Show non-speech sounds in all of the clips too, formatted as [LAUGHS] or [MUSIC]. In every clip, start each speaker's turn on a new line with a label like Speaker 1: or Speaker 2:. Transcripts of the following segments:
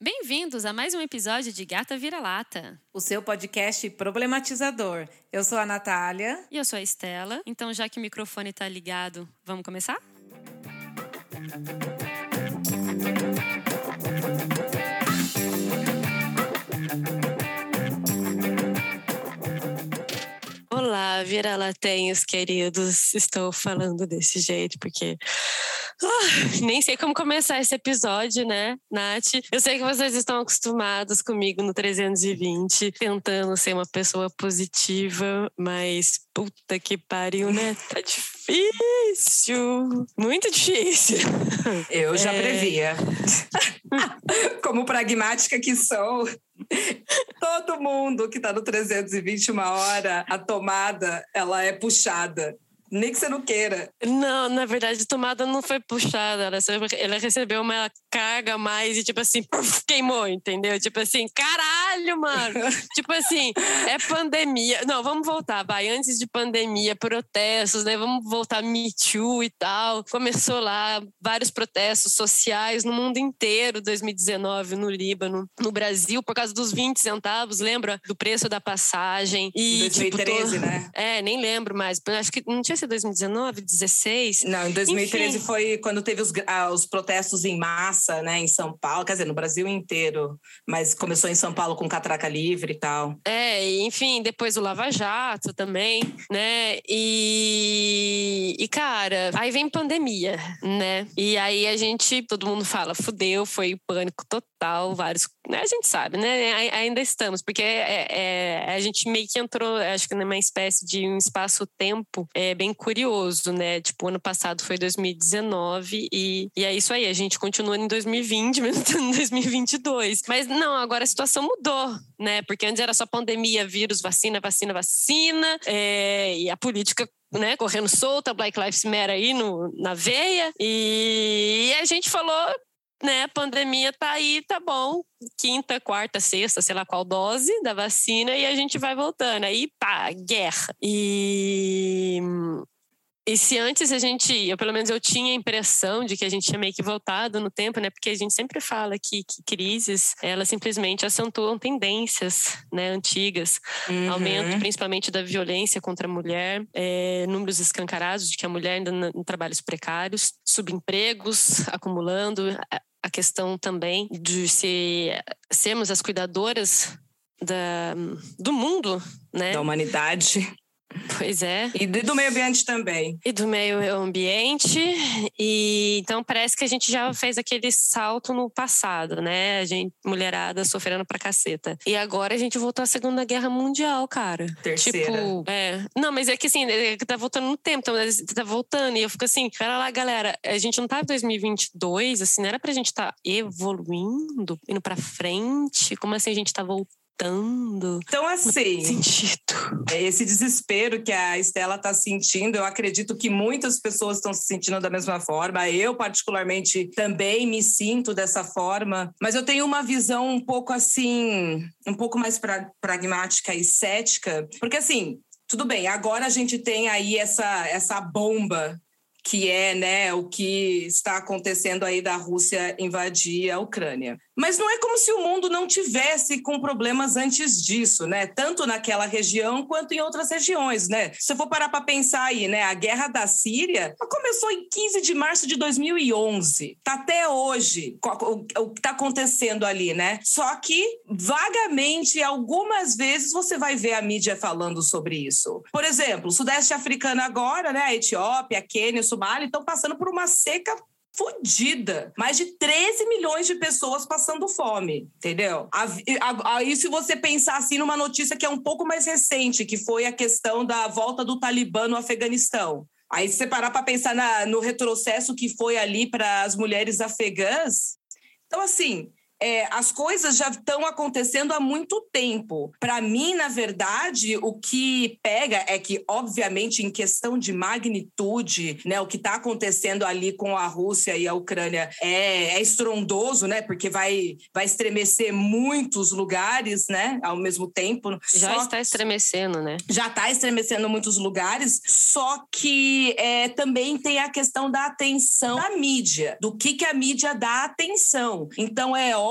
Speaker 1: Bem-vindos a mais um episódio de Gata Vira-Lata.
Speaker 2: O seu podcast problematizador. Eu sou a Natália.
Speaker 1: E eu sou a Estela. Então, já que o microfone tá ligado, vamos começar? Olá, vira-latenhos queridos. Estou falando desse jeito porque ah, nem sei como começar esse episódio, né, Nath? Eu sei que vocês estão acostumados comigo no 320, tentando ser uma pessoa positiva, mas puta que pariu, né? Tá difícil. Muito difícil.
Speaker 2: Eu já é... previa. [LAUGHS] como pragmática que sou. Todo mundo que tá no 320 uma hora, a tomada, ela é puxada. Nem que você não queira.
Speaker 1: Não, na verdade, a tomada não foi puxada. Ela, ela recebeu uma carga a mais e, tipo assim, queimou, entendeu? Tipo assim, caralho, mano. [LAUGHS] tipo assim, é pandemia. Não, vamos voltar, vai. Antes de pandemia, protestos, né? Vamos voltar Me Too e tal. Começou lá vários protestos sociais no mundo inteiro, 2019, no Líbano, no Brasil, por causa dos 20 centavos, lembra? Do preço da passagem.
Speaker 2: E, 2013, tipo, né?
Speaker 1: É, nem lembro mais. Acho que não tinha sido 2019, 16?
Speaker 2: Não, em 2013 Enfim. foi quando teve os, ah, os protestos em massa, né, em São Paulo, quer dizer, no Brasil inteiro, mas começou em São Paulo com catraca livre e tal.
Speaker 1: É, enfim, depois o Lava Jato também, né? E, e cara, aí vem pandemia, né? E aí a gente, todo mundo fala, fudeu, foi pânico total, vários, né? A gente sabe, né? Ainda estamos, porque é, é, a gente meio que entrou, acho que numa espécie de um espaço-tempo é, bem curioso, né? Tipo, ano passado foi 2019 e, e é isso aí, a gente continua em 2020, mesmo [LAUGHS] em 2022. Mas não, agora a situação mudou, né? Porque antes era só pandemia, vírus, vacina, vacina, vacina, é, e a política né, correndo solta, Black Lives Matter aí no, na veia. E a gente falou, né, a pandemia tá aí, tá bom. Quinta, quarta, sexta, sei lá qual dose da vacina e a gente vai voltando. Aí, pá, guerra. E e se antes a gente, eu pelo menos eu tinha a impressão de que a gente tinha meio que voltado no tempo, né? Porque a gente sempre fala que, que crises, elas simplesmente acentuam tendências, né, antigas, uhum. aumento principalmente da violência contra a mulher, é, números escancarados de que a mulher ainda em trabalhos precários, subempregos acumulando, a questão também de se sermos as cuidadoras da, do mundo, né?
Speaker 2: Da humanidade.
Speaker 1: Pois é.
Speaker 2: E do meio ambiente também.
Speaker 1: E do meio ambiente. E então parece que a gente já fez aquele salto no passado, né? A gente, mulherada sofrendo pra caceta. E agora a gente voltou à Segunda Guerra Mundial, cara.
Speaker 2: Terceira.
Speaker 1: Tipo, é. Não, mas é que assim, é que tá voltando no tempo, então tá voltando. E eu fico assim, pera lá, galera, a gente não tá em 2022, assim, não era pra gente estar tá evoluindo, indo pra frente? Como assim a gente tá voltando? Voltando.
Speaker 2: Então, assim, é esse desespero que a Estela está sentindo, eu acredito que muitas pessoas estão se sentindo da mesma forma. Eu, particularmente, também me sinto dessa forma, mas eu tenho uma visão um pouco assim, um pouco mais pra, pragmática e cética, porque assim. Tudo bem, agora a gente tem aí essa, essa bomba que é né, o que está acontecendo aí da Rússia invadir a Ucrânia. Mas não é como se o mundo não tivesse com problemas antes disso, né? Tanto naquela região quanto em outras regiões, né? Se eu for parar para pensar aí, né? A guerra da Síria começou em 15 de março de 2011. Tá até hoje o que está acontecendo ali, né? Só que vagamente, algumas vezes você vai ver a mídia falando sobre isso. Por exemplo, o Sudeste Africano agora, né? A Etiópia, a Quênia, o Somália estão passando por uma seca fodida. Mais de 13 milhões de pessoas passando fome, entendeu? Aí, se você pensar assim numa notícia que é um pouco mais recente, que foi a questão da volta do Talibã no Afeganistão. Aí, se você parar para pensar na, no retrocesso que foi ali para as mulheres afegãs. Então, assim, é, as coisas já estão acontecendo há muito tempo. Para mim, na verdade, o que pega é que, obviamente, em questão de magnitude, né, o que está acontecendo ali com a Rússia e a Ucrânia é, é, estrondoso, né, porque vai, vai estremecer muitos lugares, né, ao mesmo tempo.
Speaker 1: Já só está estremecendo, né?
Speaker 2: Já está estremecendo muitos lugares, só que é, também tem a questão da atenção da mídia, do que, que a mídia dá atenção. Então, é óbvio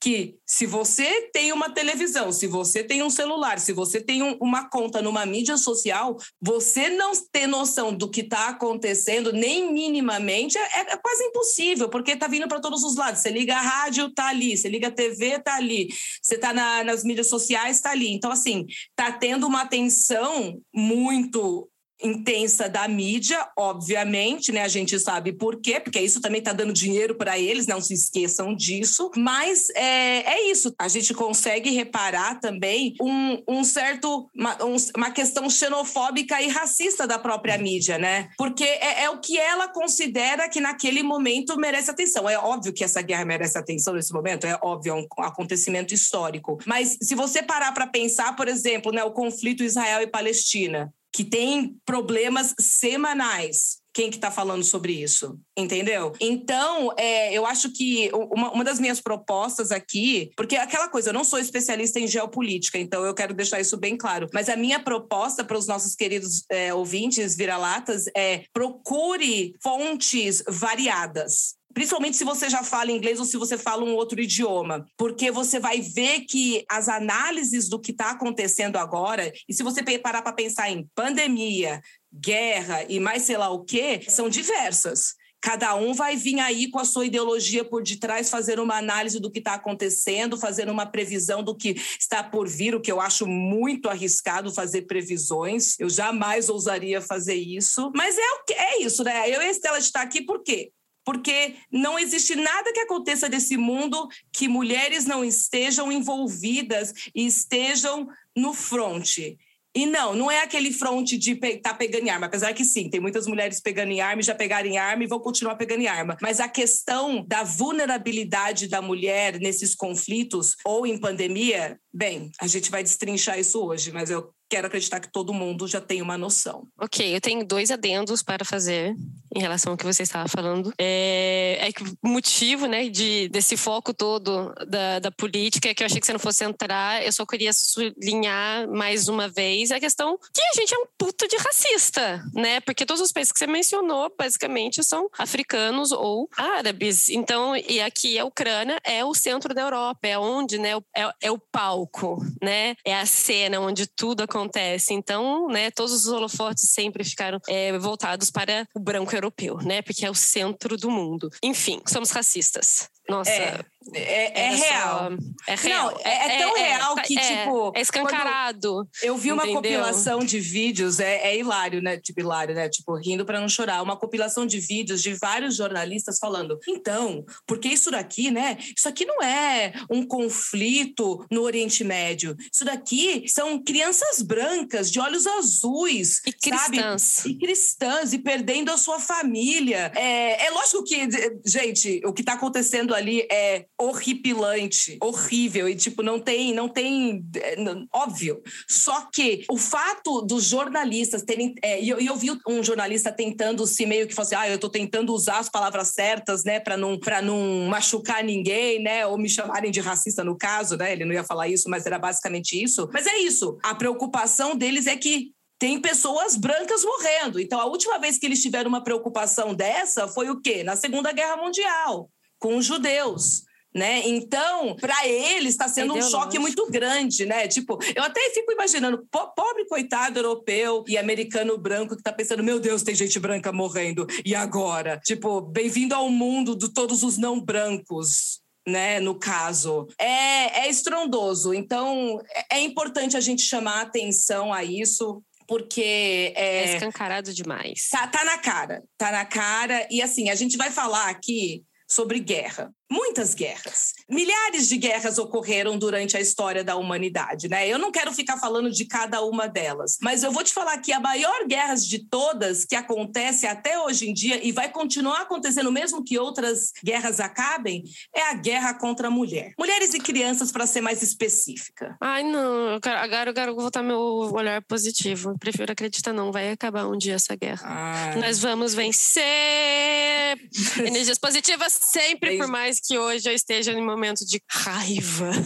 Speaker 2: que se você tem uma televisão, se você tem um celular, se você tem um, uma conta numa mídia social, você não ter noção do que está acontecendo, nem minimamente, é, é, quase impossível, porque está vindo para todos os lados. Você liga a rádio, tá ali. Você liga a TV, tá ali. Você está na, nas mídias sociais, tá ali. Então, assim, tá tendo uma atenção muito intensa da mídia, obviamente, né? A gente sabe por quê, porque isso também está dando dinheiro para eles, não se esqueçam disso. Mas é, é isso, a gente consegue reparar também um, um certo, uma, um, uma questão xenofóbica e racista da própria mídia, né? Porque é, é, o que ela considera que naquele momento merece atenção. É óbvio que essa guerra merece atenção nesse momento, é óbvio, é um acontecimento histórico. Mas se você parar para pensar, por exemplo, né, o conflito Israel e Palestina, que tem problemas semanais. Quem que está falando sobre isso? Entendeu? Então, é, eu acho que uma, uma das minhas propostas aqui, porque aquela coisa, eu não sou especialista em geopolítica, então eu quero deixar isso bem claro. Mas a minha proposta para os nossos queridos é, ouvintes vira-latas é procure fontes variadas principalmente se você já fala inglês ou se você fala um outro idioma, porque você vai ver que as análises do que está acontecendo agora, e se você parar para pensar em pandemia, guerra e mais sei lá o que, são diversas. Cada um vai vir aí com a sua ideologia por detrás, fazer uma análise do que está acontecendo, fazendo uma previsão do que está por vir, o que eu acho muito arriscado fazer previsões. Eu jamais ousaria fazer isso. Mas é, é isso, né? Eu e a Estela está aqui por quê? Porque não existe nada que aconteça nesse mundo que mulheres não estejam envolvidas e estejam no fronte. E não, não é aquele fronte de estar tá pegando em arma, apesar que sim, tem muitas mulheres pegando em arma já pegaram em arma e vão continuar pegando em arma. Mas a questão da vulnerabilidade da mulher nesses conflitos ou em pandemia, bem, a gente vai destrinchar isso hoje, mas eu quero acreditar que todo mundo já tem uma noção.
Speaker 1: Ok, eu tenho dois adendos para fazer em relação ao que você estava falando. É, é que o motivo né, de, desse foco todo da, da política é que eu achei que você não fosse entrar, eu só queria sublinhar mais uma vez a questão que a gente é um puto de racista, né? Porque todos os países que você mencionou, basicamente, são africanos ou árabes. Então, e aqui a Ucrânia é o centro da Europa, é onde, né, é, é o palco, né? É a cena onde tudo acontece acontece. Então, né, todos os holofotes sempre ficaram é, voltados para o branco europeu, né? Porque é o centro do mundo. Enfim, somos racistas. Nossa.
Speaker 2: É. É, é real. Só...
Speaker 1: É real.
Speaker 2: Não, é, é tão é, é real que,
Speaker 1: é,
Speaker 2: tipo.
Speaker 1: É escancarado.
Speaker 2: Eu vi uma entendeu? compilação de vídeos, é, é hilário, né? Tipo, hilário, né? Tipo, rindo para não chorar. Uma compilação de vídeos de vários jornalistas falando: então, porque isso daqui, né? Isso aqui não é um conflito no Oriente Médio. Isso daqui são crianças brancas, de olhos azuis.
Speaker 1: E cristãs. Sabe?
Speaker 2: E cristãs, e perdendo a sua família. É, é lógico que, gente, o que está acontecendo ali é horripilante, horrível e tipo não tem, não tem, é, óbvio. Só que o fato dos jornalistas terem, é, e eu, eu, vi um jornalista tentando se meio que falar assim, ah, eu tô tentando usar as palavras certas, né, para não para não machucar ninguém, né, ou me chamarem de racista no caso, né? Ele não ia falar isso, mas era basicamente isso. Mas é isso. A preocupação deles é que tem pessoas brancas morrendo. Então, a última vez que eles tiveram uma preocupação dessa foi o quê? Na Segunda Guerra Mundial, com os judeus né? Então, para eles está sendo um choque muito grande, né? Tipo, eu até fico imaginando, pobre coitado europeu e americano branco que está pensando, meu Deus, tem gente branca morrendo. E agora? Tipo, bem-vindo ao mundo de todos os não brancos. Né, no caso, é, é estrondoso. Então, é, é importante a gente chamar atenção a isso, porque
Speaker 1: é, é escancarado demais.
Speaker 2: Tá, tá na cara, tá na cara. E assim, a gente vai falar aqui sobre guerra muitas guerras. Milhares de guerras ocorreram durante a história da humanidade, né? Eu não quero ficar falando de cada uma delas, mas eu vou te falar que a maior guerra de todas que acontece até hoje em dia e vai continuar acontecendo mesmo que outras guerras acabem, é a guerra contra a mulher. Mulheres e crianças, para ser mais específica.
Speaker 1: Ai, não. Agora eu quero voltar meu olhar positivo. Eu prefiro acreditar, não. Vai acabar um dia essa guerra. Ai. Nós vamos vencer! [LAUGHS] Energias positivas sempre, por mais que hoje eu esteja em momento de raiva. [LAUGHS]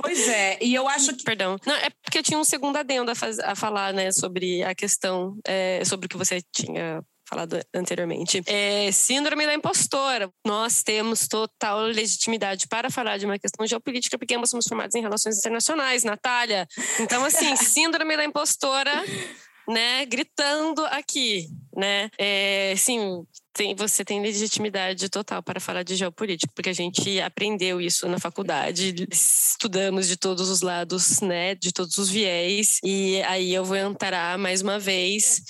Speaker 2: Pois é, e eu acho que.
Speaker 1: Perdão. Não, é porque eu tinha um segundo adendo a, faz, a falar, né, sobre a questão, é, sobre o que você tinha falado anteriormente. É, síndrome da impostora. Nós temos total legitimidade para falar de uma questão geopolítica porque ambos somos formados em relações internacionais, Natália. Então, assim, [LAUGHS] síndrome da impostora né, gritando aqui, né? É, sim, tem, você tem legitimidade total para falar de geopolítica, porque a gente aprendeu isso na faculdade, estudamos de todos os lados, né, de todos os viés, e aí eu vou entrar mais uma vez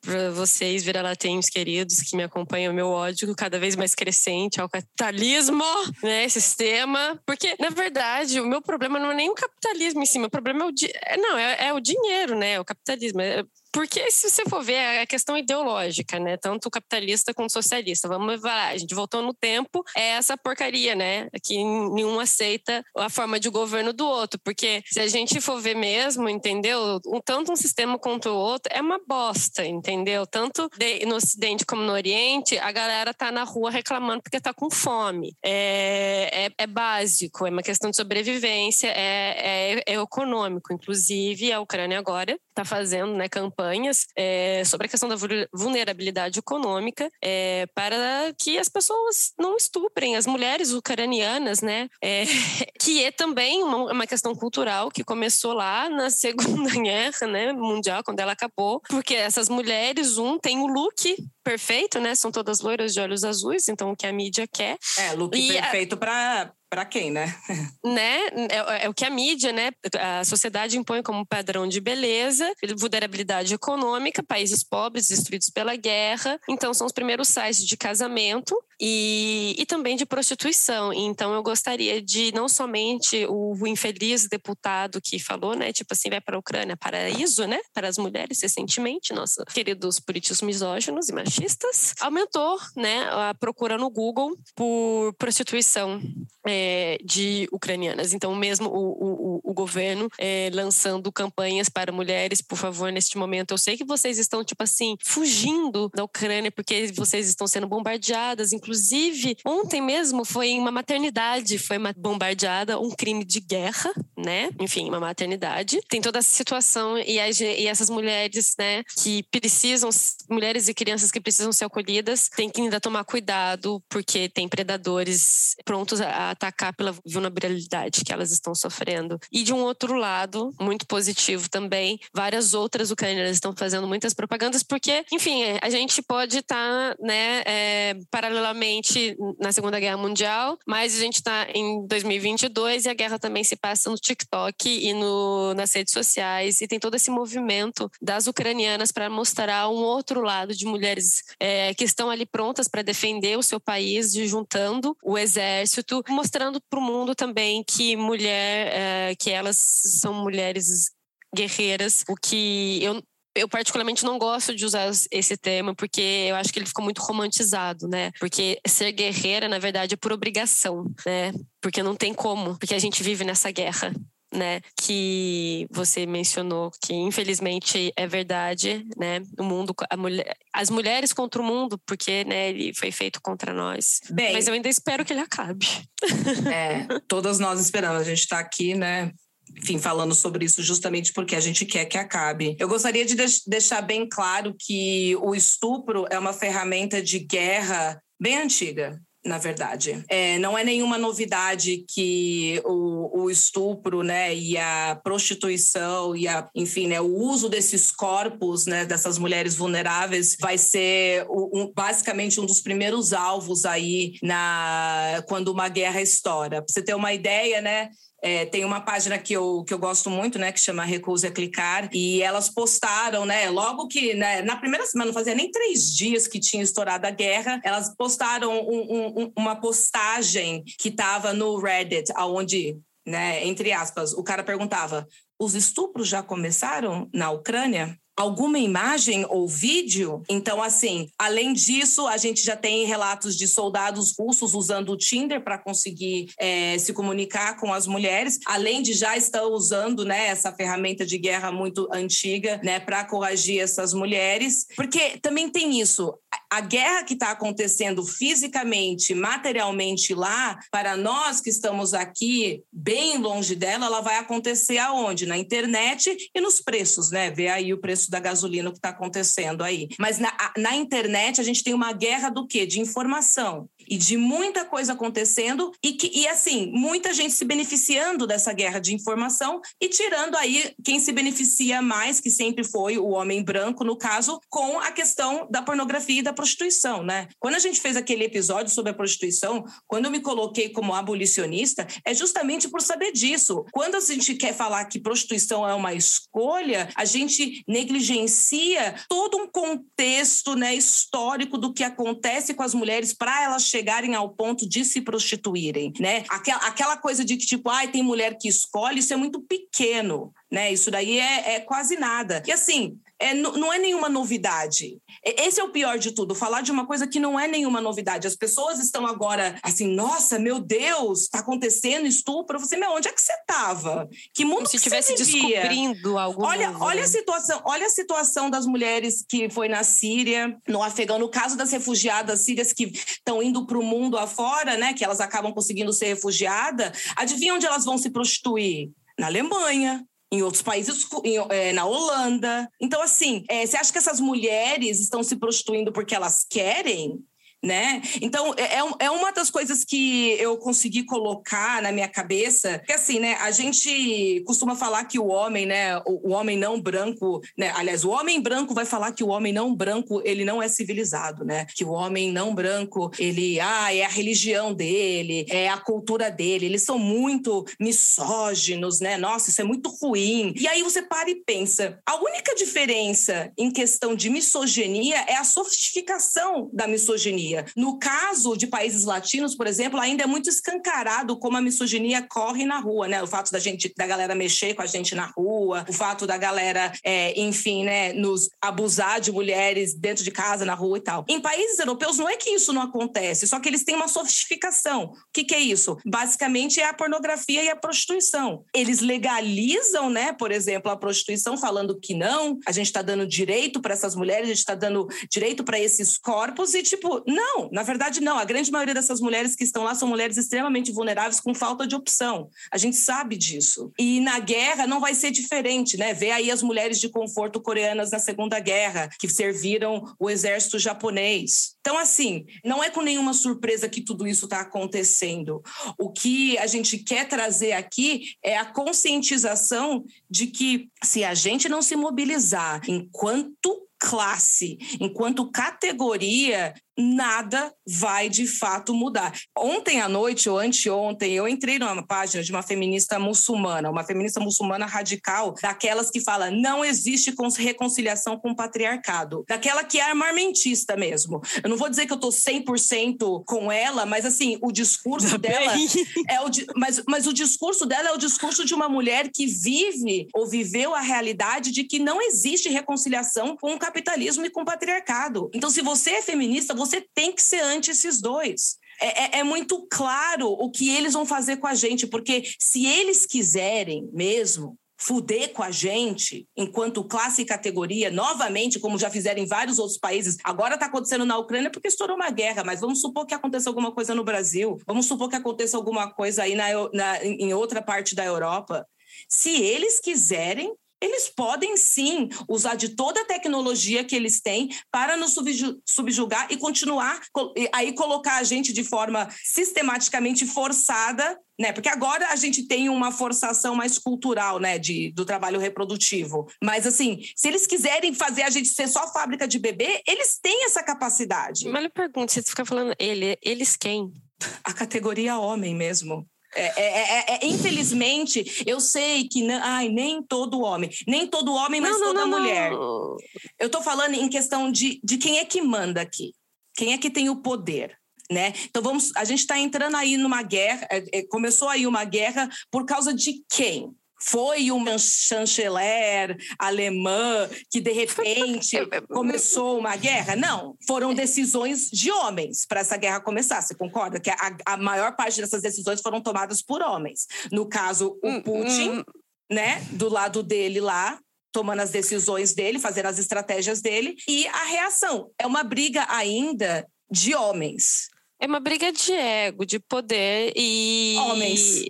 Speaker 1: para vocês, vira-latenhos queridos, que me acompanham, meu ódio cada vez mais crescente ao capitalismo, né, sistema, porque, na verdade, o meu problema não é nem o capitalismo em si, o problema é o, é, não, é, é o dinheiro, né, o capitalismo, é, porque se você for ver é a questão ideológica, né? Tanto capitalista quanto socialista. Vamos falar, a gente voltou no tempo, é essa porcaria, né? Que nenhum aceita a forma de governo do outro. Porque se a gente for ver mesmo, entendeu? Tanto um sistema quanto o outro é uma bosta, entendeu? Tanto no Ocidente como no Oriente, a galera tá na rua reclamando porque tá com fome. É, é, é básico, é uma questão de sobrevivência, é, é, é econômico. Inclusive, a Ucrânia agora está fazendo né, campanhas é, sobre a questão da vulnerabilidade econômica é, para que as pessoas não estuprem as mulheres ucranianas, né? É, [LAUGHS] que é também uma, uma, questão cultural que começou lá na [LAUGHS] Segunda Guerra né, Mundial, quando ela acabou, porque essas mulheres, um, tem o look perfeito, né? São todas loiras de olhos azuis, então o que a mídia quer.
Speaker 2: É, look e perfeito a... para para quem, né?
Speaker 1: né? É, é, o que a mídia, né? A sociedade impõe como padrão de beleza, vulnerabilidade econômica, países pobres destruídos pela guerra. Então, são os primeiros sites de casamento e, e também de prostituição. Então, eu gostaria de não somente o, o infeliz deputado que falou, né? Tipo assim, vai para a Ucrânia, paraíso, né? Para as mulheres, recentemente, nossos queridos políticos misóginos e machistas, aumentou, né? A procura no Google por prostituição. É, de ucranianas. Então, mesmo o, o, o governo é, lançando campanhas para mulheres, por favor, neste momento. Eu sei que vocês estão, tipo assim, fugindo da Ucrânia porque vocês estão sendo bombardeadas. Inclusive, ontem mesmo foi em uma maternidade, foi bombardeada, um crime de guerra, né? Enfim, uma maternidade. Tem toda essa situação e, a, e essas mulheres, né, que precisam, mulheres e crianças que precisam ser acolhidas, tem que ainda tomar cuidado porque tem predadores prontos a atacar atacar pela vulnerabilidade que elas estão sofrendo. E de um outro lado, muito positivo também, várias outras ucranianas estão fazendo muitas propagandas, porque, enfim, é, a gente pode estar, tá, né, é, paralelamente na Segunda Guerra Mundial, mas a gente está em 2022 e a guerra também se passa no TikTok e no, nas redes sociais, e tem todo esse movimento das ucranianas para mostrar um outro lado de mulheres é, que estão ali prontas para defender o seu país, juntando o exército, mostrando mostrando para o mundo também que mulher, é, que elas são mulheres guerreiras, o que eu eu particularmente não gosto de usar esse termo porque eu acho que ele ficou muito romantizado, né? Porque ser guerreira, na verdade, é por obrigação, né? Porque não tem como, porque a gente vive nessa guerra né, que você mencionou, que infelizmente é verdade, né, o mundo, mulher, as mulheres contra o mundo, porque, né, ele foi feito contra nós. Bem, Mas eu ainda espero que ele acabe.
Speaker 2: É, todas nós esperamos. A gente está aqui, né, enfim, falando sobre isso justamente porque a gente quer que acabe. Eu gostaria de deixar bem claro que o estupro é uma ferramenta de guerra bem antiga na verdade. É, não é nenhuma novidade que o, o, estupro, né, e a prostituição e a, enfim, né, o uso desses corpos, né, dessas mulheres vulneráveis vai ser o, um, basicamente um dos primeiros alvos aí na quando uma guerra estoura. Para você ter uma ideia, né, é, tem uma página que eu, que eu gosto muito, né, que chama Recuse a Clicar, e elas postaram, né, logo que, né, na primeira semana, não fazia nem três dias que tinha estourado a guerra, elas postaram um, um, uma postagem que estava no Reddit, aonde, né, entre aspas, o cara perguntava: os estupros já começaram na Ucrânia? Alguma imagem ou vídeo. Então, assim, além disso, a gente já tem relatos de soldados russos usando o Tinder para conseguir é, se comunicar com as mulheres, além de já estar usando né, essa ferramenta de guerra muito antiga né, para corrigir essas mulheres. Porque também tem isso a guerra que está acontecendo fisicamente, materialmente lá, para nós que estamos aqui bem longe dela, ela vai acontecer aonde? Na internet e nos preços, né? Vê aí o preço da gasolina que está acontecendo aí. Mas na, na internet a gente tem uma guerra do quê? De informação e de muita coisa acontecendo e que e assim muita gente se beneficiando dessa guerra de informação e tirando aí quem se beneficia mais que sempre foi o homem branco no caso com a questão da pornografia e da prostituição, né? Quando a gente fez aquele episódio sobre a prostituição, quando eu me coloquei como abolicionista, é justamente por saber disso. Quando a gente quer falar que prostituição é uma escolha, a gente negligencia todo um contexto, né, histórico do que acontece com as mulheres para elas chegarem ao ponto de se prostituírem, né? Aquela, aquela coisa de que, tipo, ai, tem mulher que escolhe, isso é muito pequeno, né? Isso daí é, é quase nada. E assim, é, não é nenhuma novidade. Esse é o pior de tudo, falar de uma coisa que não é nenhuma novidade. As pessoas estão agora assim, nossa, meu Deus, está acontecendo estupro. Você, meu, onde é que você estava? Que mundo Como
Speaker 1: se
Speaker 2: que
Speaker 1: estivesse descobrindo algo
Speaker 2: olha,
Speaker 1: novo,
Speaker 2: olha
Speaker 1: né?
Speaker 2: a situação, olha a situação das mulheres que foi na Síria, no Afegão, no caso das refugiadas sírias que estão indo para o mundo afora, né? Que elas acabam conseguindo ser refugiadas. Adivinha onde elas vão se prostituir? Na Alemanha, em outros países, é, na Holanda. Então, assim, é, você acha que essas mulheres estão se prostituindo porque elas querem? Né? Então, é, é, é uma das coisas que eu consegui colocar na minha cabeça, que assim, né, a gente costuma falar que o homem, né, o, o, homem não branco, né, aliás, o homem branco vai falar que o homem não branco, ele não é civilizado, né? Que o homem não branco, ele, ah, é a religião dele, é a cultura dele, eles são muito misóginos, né? Nossa, isso é muito ruim. E aí você para e pensa, a única diferença em questão de misoginia é a sofisticação da misoginia misoginia. No caso de países latinos, por exemplo, ainda é muito escancarado como a misoginia corre na rua, né? O fato da gente, da galera mexer com a gente na rua, o fato da galera, é, enfim, né, nos abusar de mulheres dentro de casa, na rua e tal. Em países europeus não é que isso não acontece, só que eles têm uma sofisticação. O que, que é isso? Basicamente é a pornografia e a prostituição. Eles legalizam, né, por exemplo, a prostituição, falando que não, a gente está dando direito para essas mulheres, a gente está dando direito para esses corpos e, tipo, não, na verdade, não. A grande maioria dessas mulheres que estão lá são mulheres extremamente vulneráveis com falta de opção. A gente sabe disso. E na guerra não vai ser diferente, né? Vê aí as mulheres de conforto coreanas na Segunda Guerra, que serviram o exército japonês. Então, assim, não é com nenhuma surpresa que tudo isso está acontecendo. O que a gente quer trazer aqui é a conscientização de que se a gente não se mobilizar enquanto classe, enquanto categoria, nada vai de fato mudar. Ontem à noite ou anteontem, eu entrei numa página de uma feminista muçulmana, uma feminista muçulmana radical, daquelas que fala não existe reconciliação com o patriarcado, daquela que é armamentista mesmo. Eu não vou dizer que eu tô 100% com ela, mas assim, o discurso
Speaker 1: Tá
Speaker 2: dela
Speaker 1: bem.
Speaker 2: é o mas, mas o discurso dela é o discurso de uma mulher que vive ou viveu a realidade de que não existe reconciliação com o capitalismo e com o patriarcado. Então, se você é feminista, você tem que ser anti esses dois. É, é- é muito claro o que eles vão fazer com a gente, porque se eles quiserem mesmo fuder com a gente enquanto classe e categoria, novamente, como já fizeram em vários outros países. Agora está acontecendo na Ucrânia porque estourou uma guerra, mas vamos supor que aconteça alguma coisa no Brasil, vamos supor que aconteça alguma coisa aí na, na- em outra parte da Europa. Se eles quiserem, eles podem sim usar de toda a tecnologia que eles têm para nos subju- subjugar e continuar co- aí colocar a gente de forma sistematicamente forçada, né? Porque agora a gente tem uma forçação mais cultural, né, de, do trabalho reprodutivo. Mas assim, se eles quiserem fazer a gente ser só fábrica de bebê, eles têm essa capacidade.
Speaker 1: Mas eu pergunto, você fica falando ele, eles quem?
Speaker 2: A categoria homem mesmo. É, é- é- é- infelizmente, eu sei que não, ai, nem todo homem, nem todo homem, mas toda mulher.
Speaker 1: não.
Speaker 2: Eu tô falando em questão de, de quem é que manda aqui, quem é que tem o poder. Né? Então vamos, a gente está entrando aí numa guerra. é, é, começou aí uma guerra por causa de quem? Foi uma chanceler alemã que de repente [LAUGHS] começou uma guerra? Não, foram decisões de homens para essa guerra começar. Você concorda que a, a maior parte dessas decisões foram tomadas por homens? No caso, o
Speaker 1: Hum,
Speaker 2: Putin,
Speaker 1: hum.
Speaker 2: né, do lado dele lá, tomando as decisões dele, fazendo as estratégias dele, e a reação. É uma briga ainda de homens.
Speaker 1: É uma briga de ego, de poder e.
Speaker 2: Homens.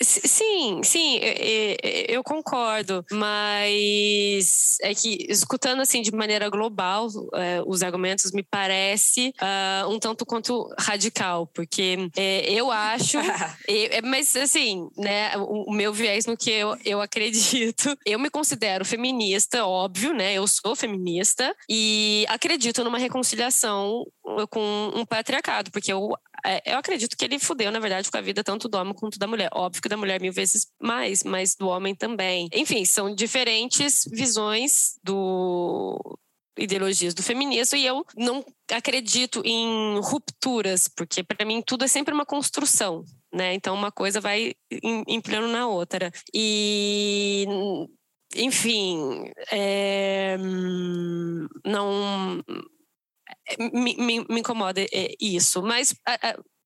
Speaker 1: Sim, sim, eu concordo, mas é que escutando assim de maneira global é, os argumentos me parece uh, um tanto quanto radical, porque é, eu acho, [LAUGHS] é, mas assim, né, o, o, meu viés no que eu, eu acredito, [LAUGHS] eu me considero feminista, óbvio, né, eu sou feminista e acredito numa reconciliação com um patriarcado, porque eu é, eu acredito que ele fudeu, na verdade, com a vida tanto do homem quanto da mulher. Óbvio que da mulher mil vezes mais, mas do homem também. Enfim, são diferentes visões do ideologias do feminismo e eu não acredito em rupturas, porque para mim tudo é sempre uma construção, né? Então uma coisa vai empilhando na outra. E enfim, é, não me, me, me incomoda é, isso. Mas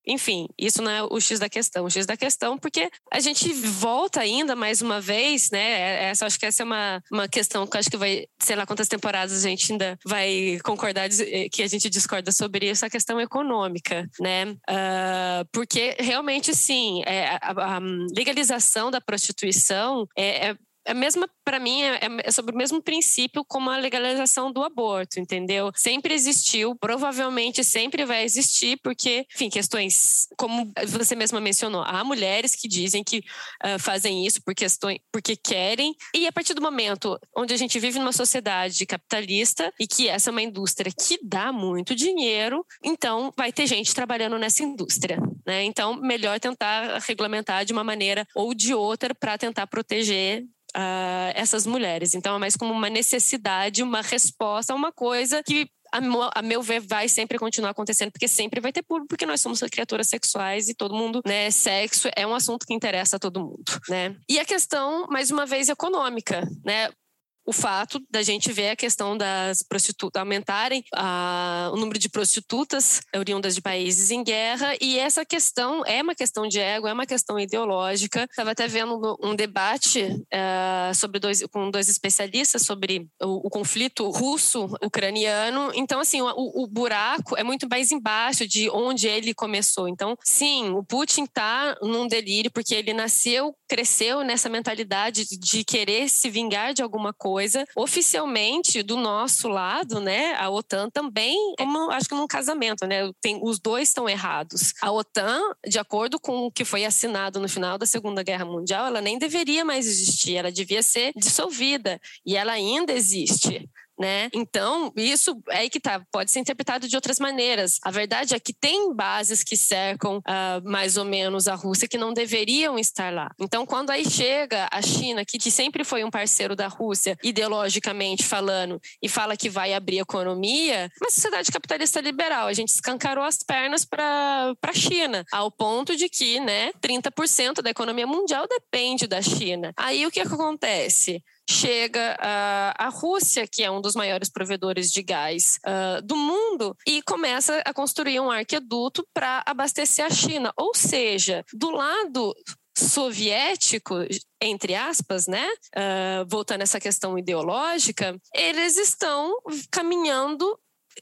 Speaker 1: enfim, isso não é o X da questão. O X da questão, porque a gente volta ainda mais uma vez, né? É, essa, acho que essa é uma, uma questão que acho que vai, sei lá quantas temporadas a gente ainda vai concordar eh, que a gente discorda sobre isso, a questão econômica, né? Uh, porque realmente, sim, é, a, a, legalização da prostituição é, é a mesma, para mim, é, é, sobre o mesmo princípio como a legalização do aborto, entendeu? Sempre existiu, provavelmente sempre vai existir, porque, enfim, questões, como você mesma mencionou, há mulheres que dizem que uh, fazem isso por questões, porque querem, e a partir do momento onde a gente vive numa sociedade capitalista e que essa é uma indústria que dá muito dinheiro, então vai ter gente trabalhando nessa indústria, né? Então, melhor tentar regulamentar de uma maneira ou de outra para tentar proteger uh, essas mulheres. Então, é mais como uma necessidade, uma resposta a uma coisa que a meu ver, vai sempre continuar acontecendo, porque sempre vai ter público, porque nós somos criaturas sexuais e todo mundo, né? Sexo é um assunto que interessa a todo mundo, né? E a questão, mais uma vez, econômica, né? O fato da gente ver a questão das prostitutas aumentarem a, o número de prostitutas oriundas de países em guerra e essa questão é uma questão de ego, é uma questão ideológica. Estava até vendo um debate uh, sobre dois, com dois especialistas sobre o, o conflito russo-ucraniano. Então, assim, o, o, buraco é muito mais embaixo de onde ele começou. Então, sim, o Putin está num delírio porque ele nasceu, cresceu nessa mentalidade de querer se vingar de alguma coisa coisa. Oficialmente, do nosso lado, né, a OTAN também, como acho que num casamento, né, tem, os dois estão errados. A OTAN, de acordo com o que foi assinado no final da Segunda Guerra Mundial, ela nem deveria mais existir, ela devia ser dissolvida e ela ainda existe né? Então, isso é aí que tá, pode ser interpretado de outras maneiras. A verdade é que tem bases que cercam uh, mais ou menos a Rússia que não deveriam estar lá. Então, quando aí chega a China, que, que sempre foi um parceiro da Rússia, ideologicamente falando, e fala que vai abrir economia, uma sociedade capitalista liberal, a gente escancarou as pernas para a China, ao ponto de que, né, 30% da economia mundial depende da China. Aí o que acontece? Chega a, a Rússia, que é um dos maiores provedores de gás uh, do mundo, e começa a construir um arqueduto para abastecer a China. Ou seja, do lado soviético, entre aspas, né? Uh, voltando a essa questão ideológica, eles estão caminhando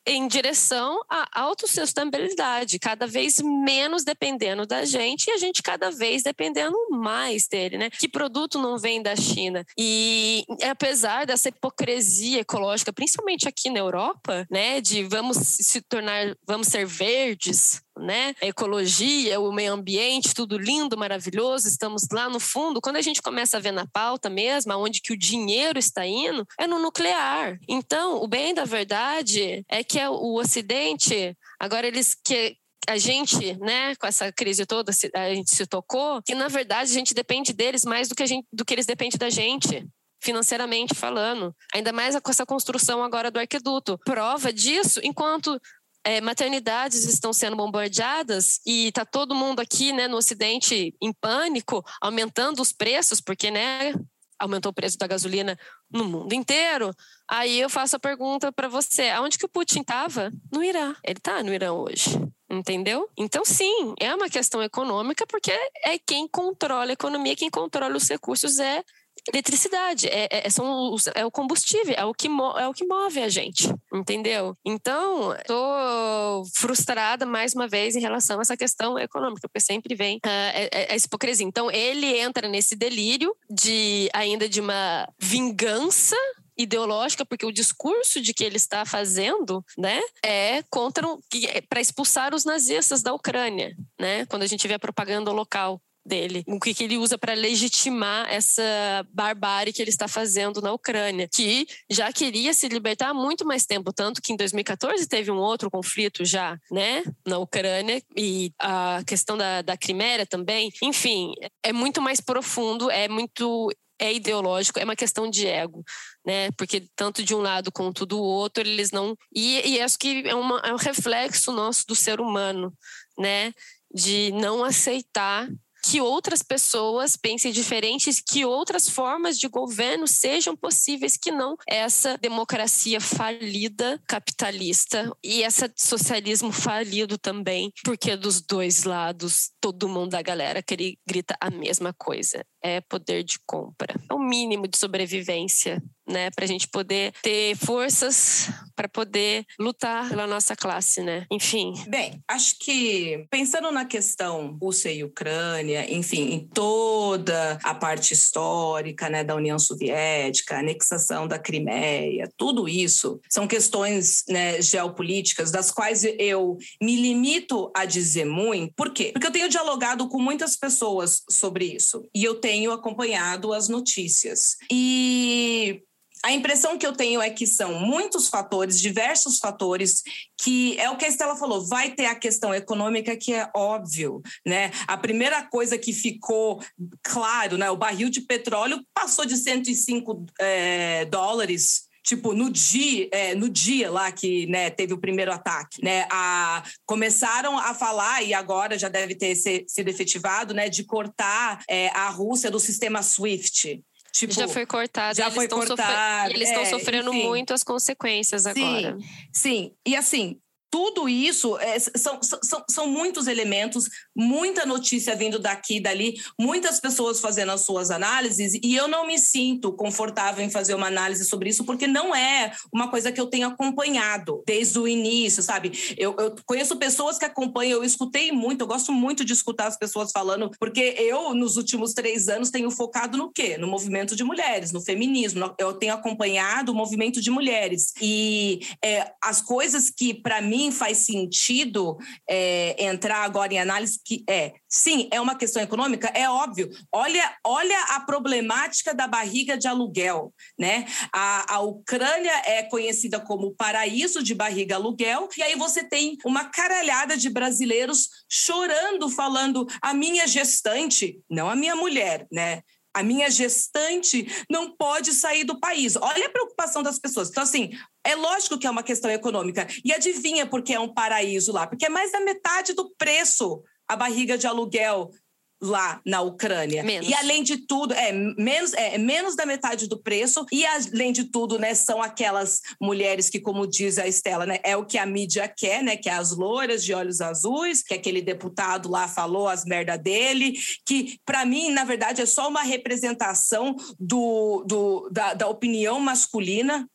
Speaker 1: em direção à autossustentabilidade, cada vez menos dependendo da gente e a gente cada vez dependendo mais dele, né? Que produto não vem da China? E apesar dessa hipocrisia ecológica, principalmente aqui na Europa, né, de vamos se tornar, vamos ser verdes, né? A ecologia, o meio ambiente, tudo lindo, maravilhoso, estamos lá no fundo. Quando a gente começa a ver na pauta mesmo, onde que o dinheiro está indo, é no nuclear. Então, o bem da verdade é que é o Ocidente, agora eles que a gente, né, com essa crise toda, a gente se tocou que na verdade a gente depende deles mais do que a gente, do que eles dependem da gente financeiramente falando. Ainda mais com essa construção agora do arqueduto. Prova disso, enquanto é, maternidades estão sendo bombardeadas e está todo mundo aqui né, no Ocidente em pânico, aumentando os preços, porque né, aumentou o preço da gasolina no mundo inteiro. Aí eu faço a pergunta para você: aonde que o Putin estava? No Irã. Ele está no Irã hoje. Entendeu? Então, sim, é uma questão econômica, porque é quem controla a economia, quem controla os recursos é eletricidade, é, é, são os, é o combustível, é o, que é o que move a gente, entendeu? Então, estou frustrada mais uma vez em relação a essa questão econômica, porque sempre vem uh, essa hipocrisia. Então, ele entra nesse delírio de ainda de uma vingança ideológica, porque o discurso de que ele está fazendo, né, é contra é para expulsar os nazistas da Ucrânia, né? Quando a gente vê a propaganda local dele, o que, que ele usa para legitimar essa barbárie que ele está fazendo na Ucrânia, que já queria se libertar há muito mais tempo, tanto que em 2014 teve um outro conflito já, né, na Ucrânia, e a questão da, da Crimeia também. Enfim, é muito mais profundo, é muito é ideológico, é uma questão de ego, né? Porque tanto de um lado quanto do outro, eles não. E, e acho que é, uma, é um reflexo nosso do ser humano, né? De não aceitar que outras pessoas pensem diferentes, que outras formas de governo sejam possíveis, que não essa democracia falida capitalista e esse socialismo falido também, porque dos dois lados todo mundo da galera que ele grita a mesma coisa, é poder de compra, é o mínimo de sobrevivência né, para a gente poder ter forças para poder lutar pela nossa classe, né? Enfim.
Speaker 2: Bem, acho que pensando na questão Rússia e Ucrânia, enfim, em toda a parte histórica, né, da União Soviética, anexação da Crimeia, tudo isso são questões né, geopolíticas das quais eu me limito a dizer muito. Por quê? Porque eu tenho dialogado com muitas pessoas sobre isso e eu tenho acompanhado as notícias. E a impressão que eu tenho é que são muitos fatores, diversos fatores, que é o que a Estela falou, vai ter a questão econômica que é óbvio, né? A primeira coisa que ficou claro, né? O barril de petróleo passou de 105 é, dólares tipo no dia é, no dia lá que né, teve o primeiro ataque né a, começaram a falar e agora já deve ter sido efetivado né de cortar é, a Rússia do sistema SWIFT
Speaker 1: Tipo, já foi cortado.
Speaker 2: Já foi cortado.
Speaker 1: Eles estão é, sofrendo enfim. muito as consequências agora.
Speaker 2: Sim, sim. E assim, tudo isso é, são, são, são muitos elementos, muita notícia vindo daqui e dali, muitas pessoas fazendo as suas análises, e eu não me sinto confortável em fazer uma análise sobre isso, porque não é uma coisa que eu tenho acompanhado desde o início, sabe? Eu, eu conheço pessoas que acompanham, eu escutei muito, eu gosto muito de escutar as pessoas falando, porque eu, nos últimos três anos, tenho focado no quê? No movimento de mulheres, no feminismo. Eu tenho acompanhado o movimento de mulheres. E é, as coisas que, para mim, mim faz sentido é, entrar agora em análise que é, sim, é uma questão econômica, é óbvio. Olha, olha a problemática da barriga de aluguel, né? A, a Ucrânia é conhecida como paraíso de barriga aluguel, e aí você tem uma caralhada de brasileiros chorando, falando a minha gestante, não a minha mulher, né? A minha gestante não pode sair do país. Olha a preocupação das pessoas. Então, assim, é lógico que é uma questão econômica. E adivinha por que é um paraíso lá? Porque é mais da metade do preço a barriga de aluguel lá na Ucrânia.
Speaker 1: Menos.
Speaker 2: E além de tudo, é menos, é menos da metade do preço, e além de tudo, né, são aquelas mulheres que, como diz a Estela, né, é o que a mídia quer, né, que é as loiras de olhos azuis, que aquele deputado lá falou as merda dele, que para mim, na verdade, é só uma representação do, do da, da opinião masculina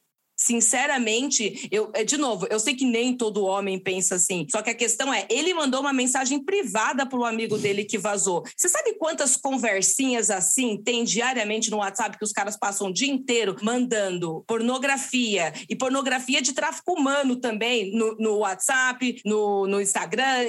Speaker 2: Sinceramente, eu, é, de novo, eu sei que nem todo homem pensa assim. Só que a questão é, ele mandou uma mensagem privada para o amigo dele que vazou. Você sabe quantas conversinhas assim tem diariamente no WhatsApp que os caras passam o dia inteiro mandando pornografia e pornografia de tráfico humano também no, no WhatsApp, no, no Instagram,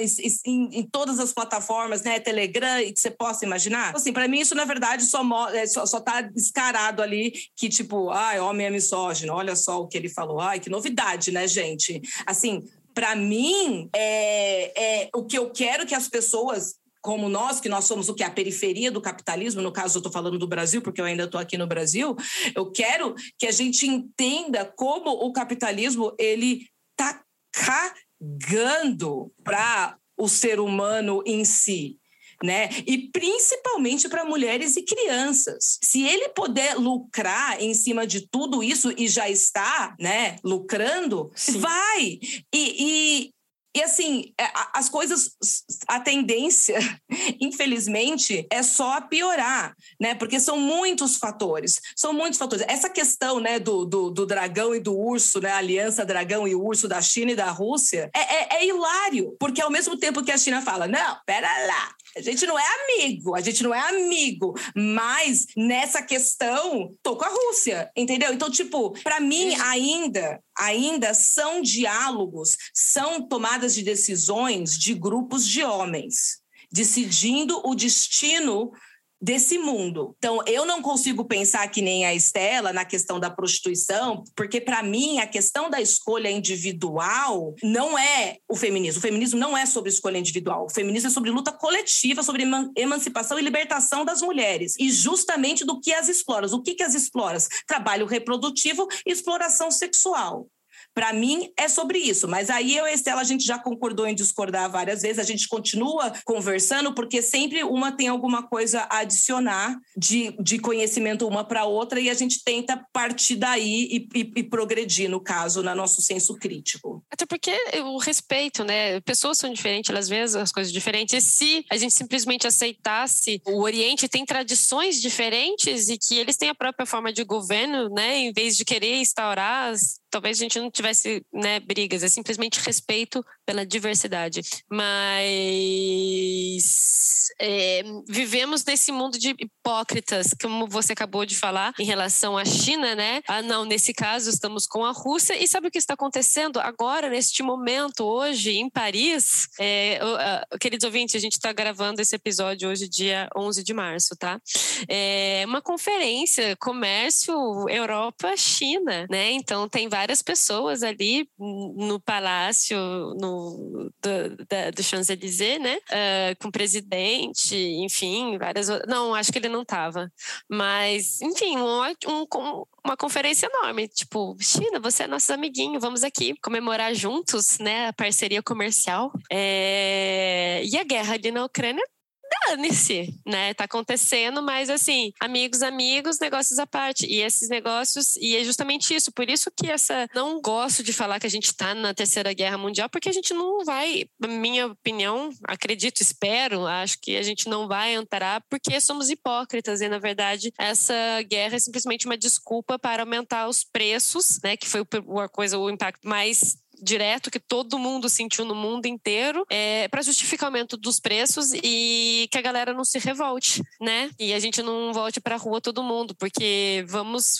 Speaker 2: em, em, todas as plataformas, né, Telegram, e que você possa imaginar? Assim, para mim isso na verdade só, é, só, só tá descarado ali que tipo, ai, homem é misógino, olha só que ele falou. Ai, que novidade, né, gente? Assim, para mim, é, é, o que eu quero que as pessoas como nós, que nós somos o que? A periferia do capitalismo, no caso eu estou falando do Brasil, porque eu ainda estou aqui no Brasil, eu quero que a gente entenda como o capitalismo ele está cagando para o ser humano em si né? E principalmente para mulheres e crianças. Se ele puder lucrar em cima de tudo isso e já está, né, lucrando, Sim. vai. E, e E assim, é, as coisas, a tendência, [LAUGHS] infelizmente, é só piorar, né? Porque são muitos fatores, são muitos fatores. Essa questão, né, do, do, do dragão e do urso, né, a aliança dragão e urso da China e da Rússia, é, é, é hilário, porque ao mesmo tempo que a China fala, não, pera lá, a gente não é amigo, a gente não é amigo, mas nessa questão, tô com a Rússia, entendeu? Então, tipo, para mim ainda, ainda são diálogos, são tomadas de decisões de grupos de homens decidindo o destino desse mundo. Então, eu não consigo pensar que nem a Estela na questão da prostituição, porque para mim a questão da escolha individual não é o feminismo. O feminismo não é sobre escolha individual. O feminismo é sobre luta coletiva, sobre emancipação e libertação das mulheres. E justamente do que as exploras. O que, que as exploras? Trabalho reprodutivo e exploração sexual. Para mim, é sobre isso. Mas aí eu e Estela, a gente já concordou em discordar várias vezes, a gente continua conversando, porque sempre uma tem alguma coisa a adicionar de, de conhecimento uma para outra e a gente tenta partir daí e, e, e progredir, no caso, no nosso senso crítico.
Speaker 1: Até porque o respeito, né? Pessoas são diferentes, elas veem as coisas diferentes. E se a gente simplesmente aceitasse o Oriente tem tradições diferentes e que eles têm a própria forma de governo, né? Em vez de querer instaurar talvez a gente não tivesse né, brigas, é simplesmente respeito pela diversidade. Mas é, vivemos nesse mundo de hipócritas, como você acabou de falar, em relação à China, né? Ah, não, nesse caso estamos com a Rússia. E sabe o que está acontecendo agora, neste momento, hoje, em Paris? É, queridos ouvintes, a gente está gravando esse episódio hoje, dia 11 de março, tá? É uma conferência, comércio, Europa, China, né? Então, tem várias pessoas ali no palácio no, do, do Champs-Élysées, né? Uh, com o presidente, enfim, várias. Não, acho que ele não estava. Mas, enfim, um, um, uma conferência enorme. Tipo, China, você é nosso amiguinho, vamos aqui comemorar juntos, né? A parceria comercial. É... E a guerra ali na Ucrânia dane-se, né? Tá acontecendo, mas assim, amigos, amigos, negócios à parte. E esses negócios, e é justamente isso, por isso que essa. Não gosto de falar que a gente tá na Terceira Guerra Mundial, porque a gente não vai, minha opinião, acredito, espero, acho que a gente não vai entrar porque somos hipócritas e, na verdade, essa guerra é simplesmente uma desculpa para aumentar os preços, né? Que foi a coisa, o impacto mais direto que todo mundo sentiu no mundo inteiro é, para justificar o aumento dos preços e que a galera não se revolte, né? E a gente não volte para a rua todo mundo, porque vamos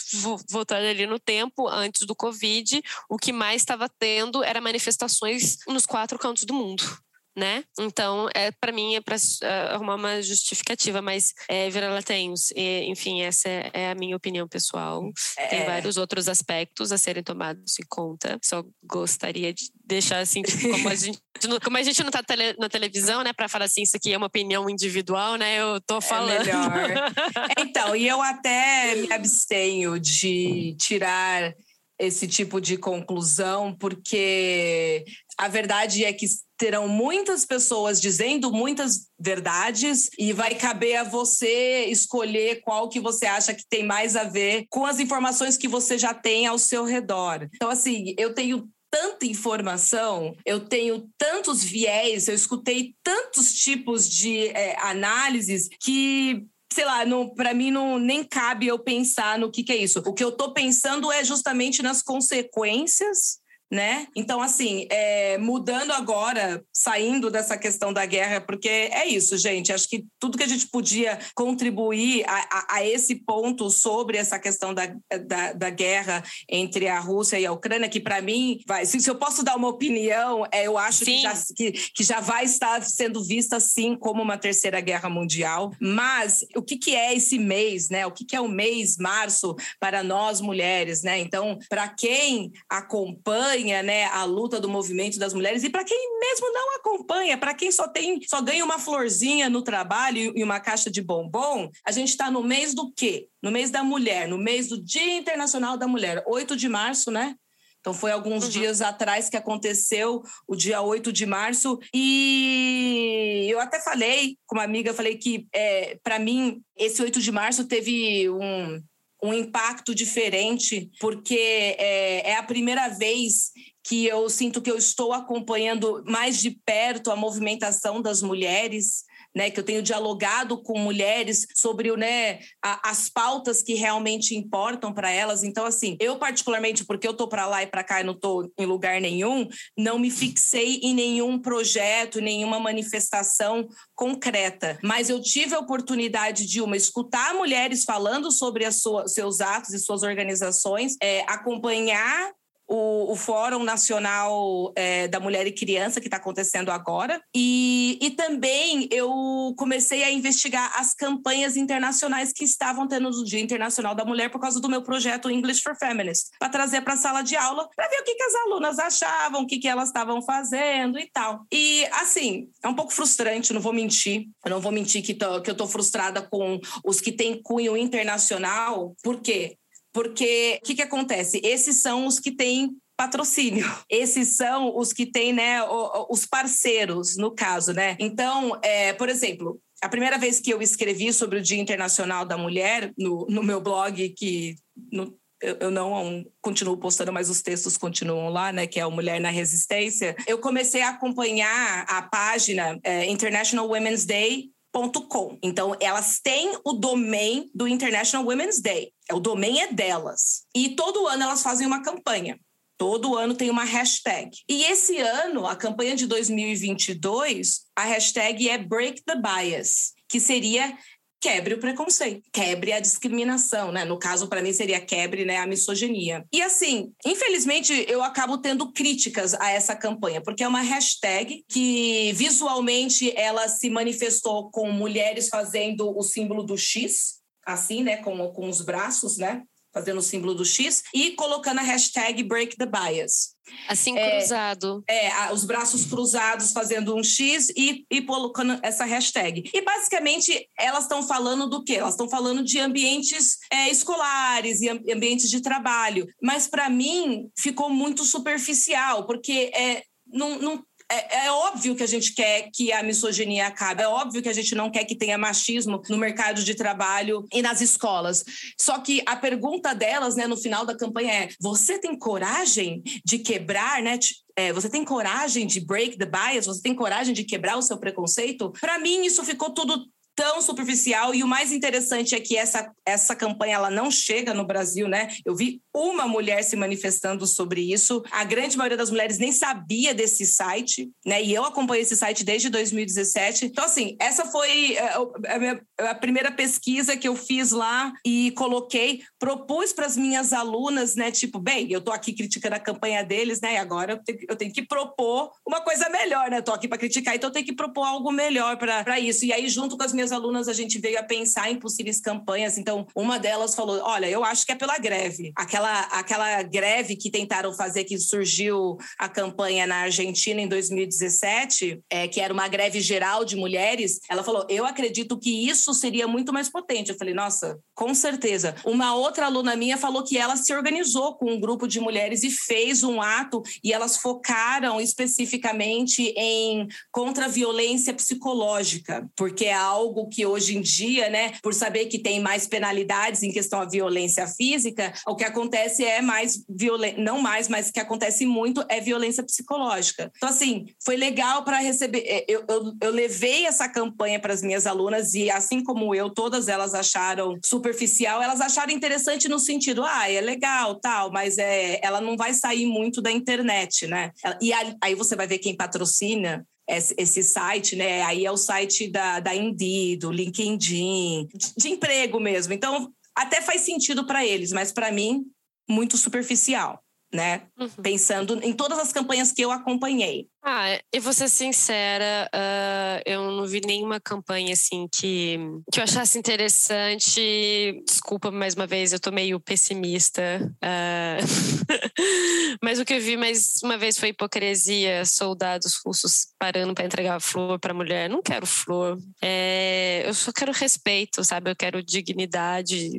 Speaker 1: voltar ali no tempo antes do Covid, o que mais estava tendo era manifestações nos quatro cantos do mundo né? Então, é para mim é para é, arrumar uma justificativa, mas é, vira-latenhos, enfim, essa é, é, a minha opinião pessoal. É. Tem vários outros aspectos a serem tomados em conta. Só gostaria de deixar assim, tipo, como a [LAUGHS] gente como a gente não está tele, na televisão, né, para falar assim, isso aqui é uma opinião individual, né? Eu tô é falando. É melhor. [LAUGHS]
Speaker 2: então, e eu até me abstenho de tirar esse tipo de conclusão, porque a verdade é que terão muitas pessoas dizendo muitas verdades e vai caber a você escolher qual que você acha que tem mais a ver com as informações que você já tem ao seu redor. Então, assim, eu tenho tanta informação, eu tenho tantos viés, eu escutei tantos tipos de é, análises que sei lá, para mim não nem cabe eu pensar no que, que é isso. O que eu estou pensando é justamente nas consequências né? Então, assim, é, mudando agora, saindo dessa questão da guerra, porque é isso, gente. Acho que tudo que a gente podia contribuir a, a, a esse ponto sobre essa questão da, da, da, guerra entre a Rússia e a Ucrânia, que para mim, vai, se, se, eu posso dar uma opinião, é, eu acho que já, que, que já vai estar sendo vista assim como uma terceira guerra mundial. Mas o que, que é esse mês, né? O que, que é o mês março para nós mulheres, né? Então, para quem acompanha acompanha né, a luta do movimento das mulheres e para quem mesmo não acompanha, para quem só tem, só ganha uma florzinha no trabalho e uma caixa de bombom, a gente está no mês do quê? No mês da mulher, no mês do Dia Internacional da Mulher, 8 de março, né? Então, foi alguns uhum. dias atrás que aconteceu o dia 8 de março. E eu até falei com uma amiga, falei que, é, para mim, esse 8 de março teve um, um impacto diferente, porque é, é a primeira vez que eu sinto que eu estou acompanhando mais de perto a movimentação das mulheres né, que eu tenho dialogado com mulheres sobre né, a, as pautas que realmente importam para elas. Então, assim, eu particularmente, porque eu tô para lá e para cá e não tô em lugar nenhum, não me fixei em nenhum projeto, nenhuma manifestação concreta. Mas eu tive a oportunidade de uma escutar mulheres falando sobre sua, seus atos e suas organizações, é, acompanhar o, o Fórum Nacional é, da Mulher e Criança, que está acontecendo agora. E, e também eu comecei a investigar as campanhas internacionais que estavam tendo no Dia Internacional da Mulher por causa do meu projeto English for Feminists, para trazer para a sala de aula, para ver o que, que as alunas achavam, o que, que elas estavam fazendo e tal. E, assim, é um pouco frustrante, não vou mentir. Eu não vou mentir que, tô, que eu estou frustrada com os que têm cunho internacional, por quê? Porque o que, que acontece? Esses são os que têm patrocínio. [LAUGHS] Esses são os que têm, né, os parceiros, no caso, né? Então, é, por exemplo, a primeira vez que eu escrevi sobre o Dia Internacional da Mulher no, no meu blog, que no, eu não continuo postando, mas os textos continuam lá, né? Que é o Mulher na Resistência. Eu comecei a acompanhar a página é, International Women's Day Com. Então, elas têm o domain do International Women's Day. O domain é delas. E todo ano elas fazem uma campanha. Todo ano tem uma hashtag. E esse ano, a campanha de 2022, a hashtag é Break the Bias, que seria quebre o preconceito, quebre a discriminação, né? No caso, para mim, seria quebre né, a misoginia. E assim, infelizmente, eu acabo tendo críticas a essa campanha, porque é uma hashtag que visualmente ela se manifestou com mulheres fazendo o símbolo do X, assim, né, com, com os braços, né, fazendo o símbolo do X, e colocando a hashtag Break the Bias.
Speaker 1: Assim cruzado.
Speaker 2: É, é, os braços cruzados fazendo um X e, e colocando essa hashtag. E basicamente elas estão falando do quê? Elas estão falando de ambientes é, escolares e ambientes de trabalho. Mas para mim ficou muito superficial, porque é, não, não é, é, óbvio que a gente quer que a misoginia acabe, é óbvio que a gente não quer que tenha machismo no mercado de trabalho e nas escolas. Só que a pergunta delas, né, no final da campanha é: você tem coragem de quebrar, né? É, você tem coragem de break the bias? Você tem coragem de quebrar o seu preconceito? Para mim, isso ficou tudo tão superficial e o mais interessante é que essa, essa campanha ela não chega no Brasil, né? Eu vi uma mulher se manifestando sobre isso. A grande maioria das mulheres nem sabia desse site, né? E eu acompanhei esse site desde 2017. Então, assim, essa foi é, a, minha, a primeira pesquisa que eu fiz lá e coloquei, propus para as minhas alunas, né? Tipo, bem, eu tô aqui criticando a campanha deles, né? E agora eu tenho, eu tenho que propor uma coisa melhor, né? Eu tô aqui para criticar, então eu tenho que propor algo melhor para isso. E aí, junto com as minhas alunas, a gente veio a pensar em possíveis campanhas. Então, uma delas falou: olha, eu acho que é pela greve. Aquela aquela, aquela greve que tentaram fazer, que surgiu a campanha na Argentina em 2017, é, que era uma greve geral de mulheres, ela falou: Eu acredito que isso seria muito mais potente. Eu falei: Nossa, com certeza. Uma outra aluna minha falou que ela se organizou com um grupo de mulheres e fez um ato e elas focaram especificamente em contra a violência psicológica, porque é algo que hoje em dia, né, por saber que tem mais penalidades em questão à violência física, o que acontece é mais violência, não mais, mas que acontece muito é violência psicológica. Então, assim, foi legal para receber. É, eu, eu, eu, levei essa campanha para as minhas alunas e, assim como eu, todas elas acharam superficial, elas acharam interessante no sentido, ah, é legal, tal, mas é, ela não vai sair muito da internet, né? E aí você vai ver quem patrocina esse site, né? Aí é o site da, da Indeed, do LinkedIn, de, de emprego mesmo. Então, até faz sentido para eles, mas para mim muito superficial, né? Uhum. Pensando em todas as campanhas que eu acompanhei.
Speaker 1: Ah, eu vou ser sincera, uh, eu não vi nenhuma campanha assim que, que eu achasse interessante. Desculpa mais uma vez, eu tô meio pessimista. Uh, [LAUGHS] mas o que eu vi mais uma vez foi hipocrisia, soldados russos parando para entregar flor para mulher. Não quero flor. É, eu só quero respeito, sabe? Eu quero dignidade.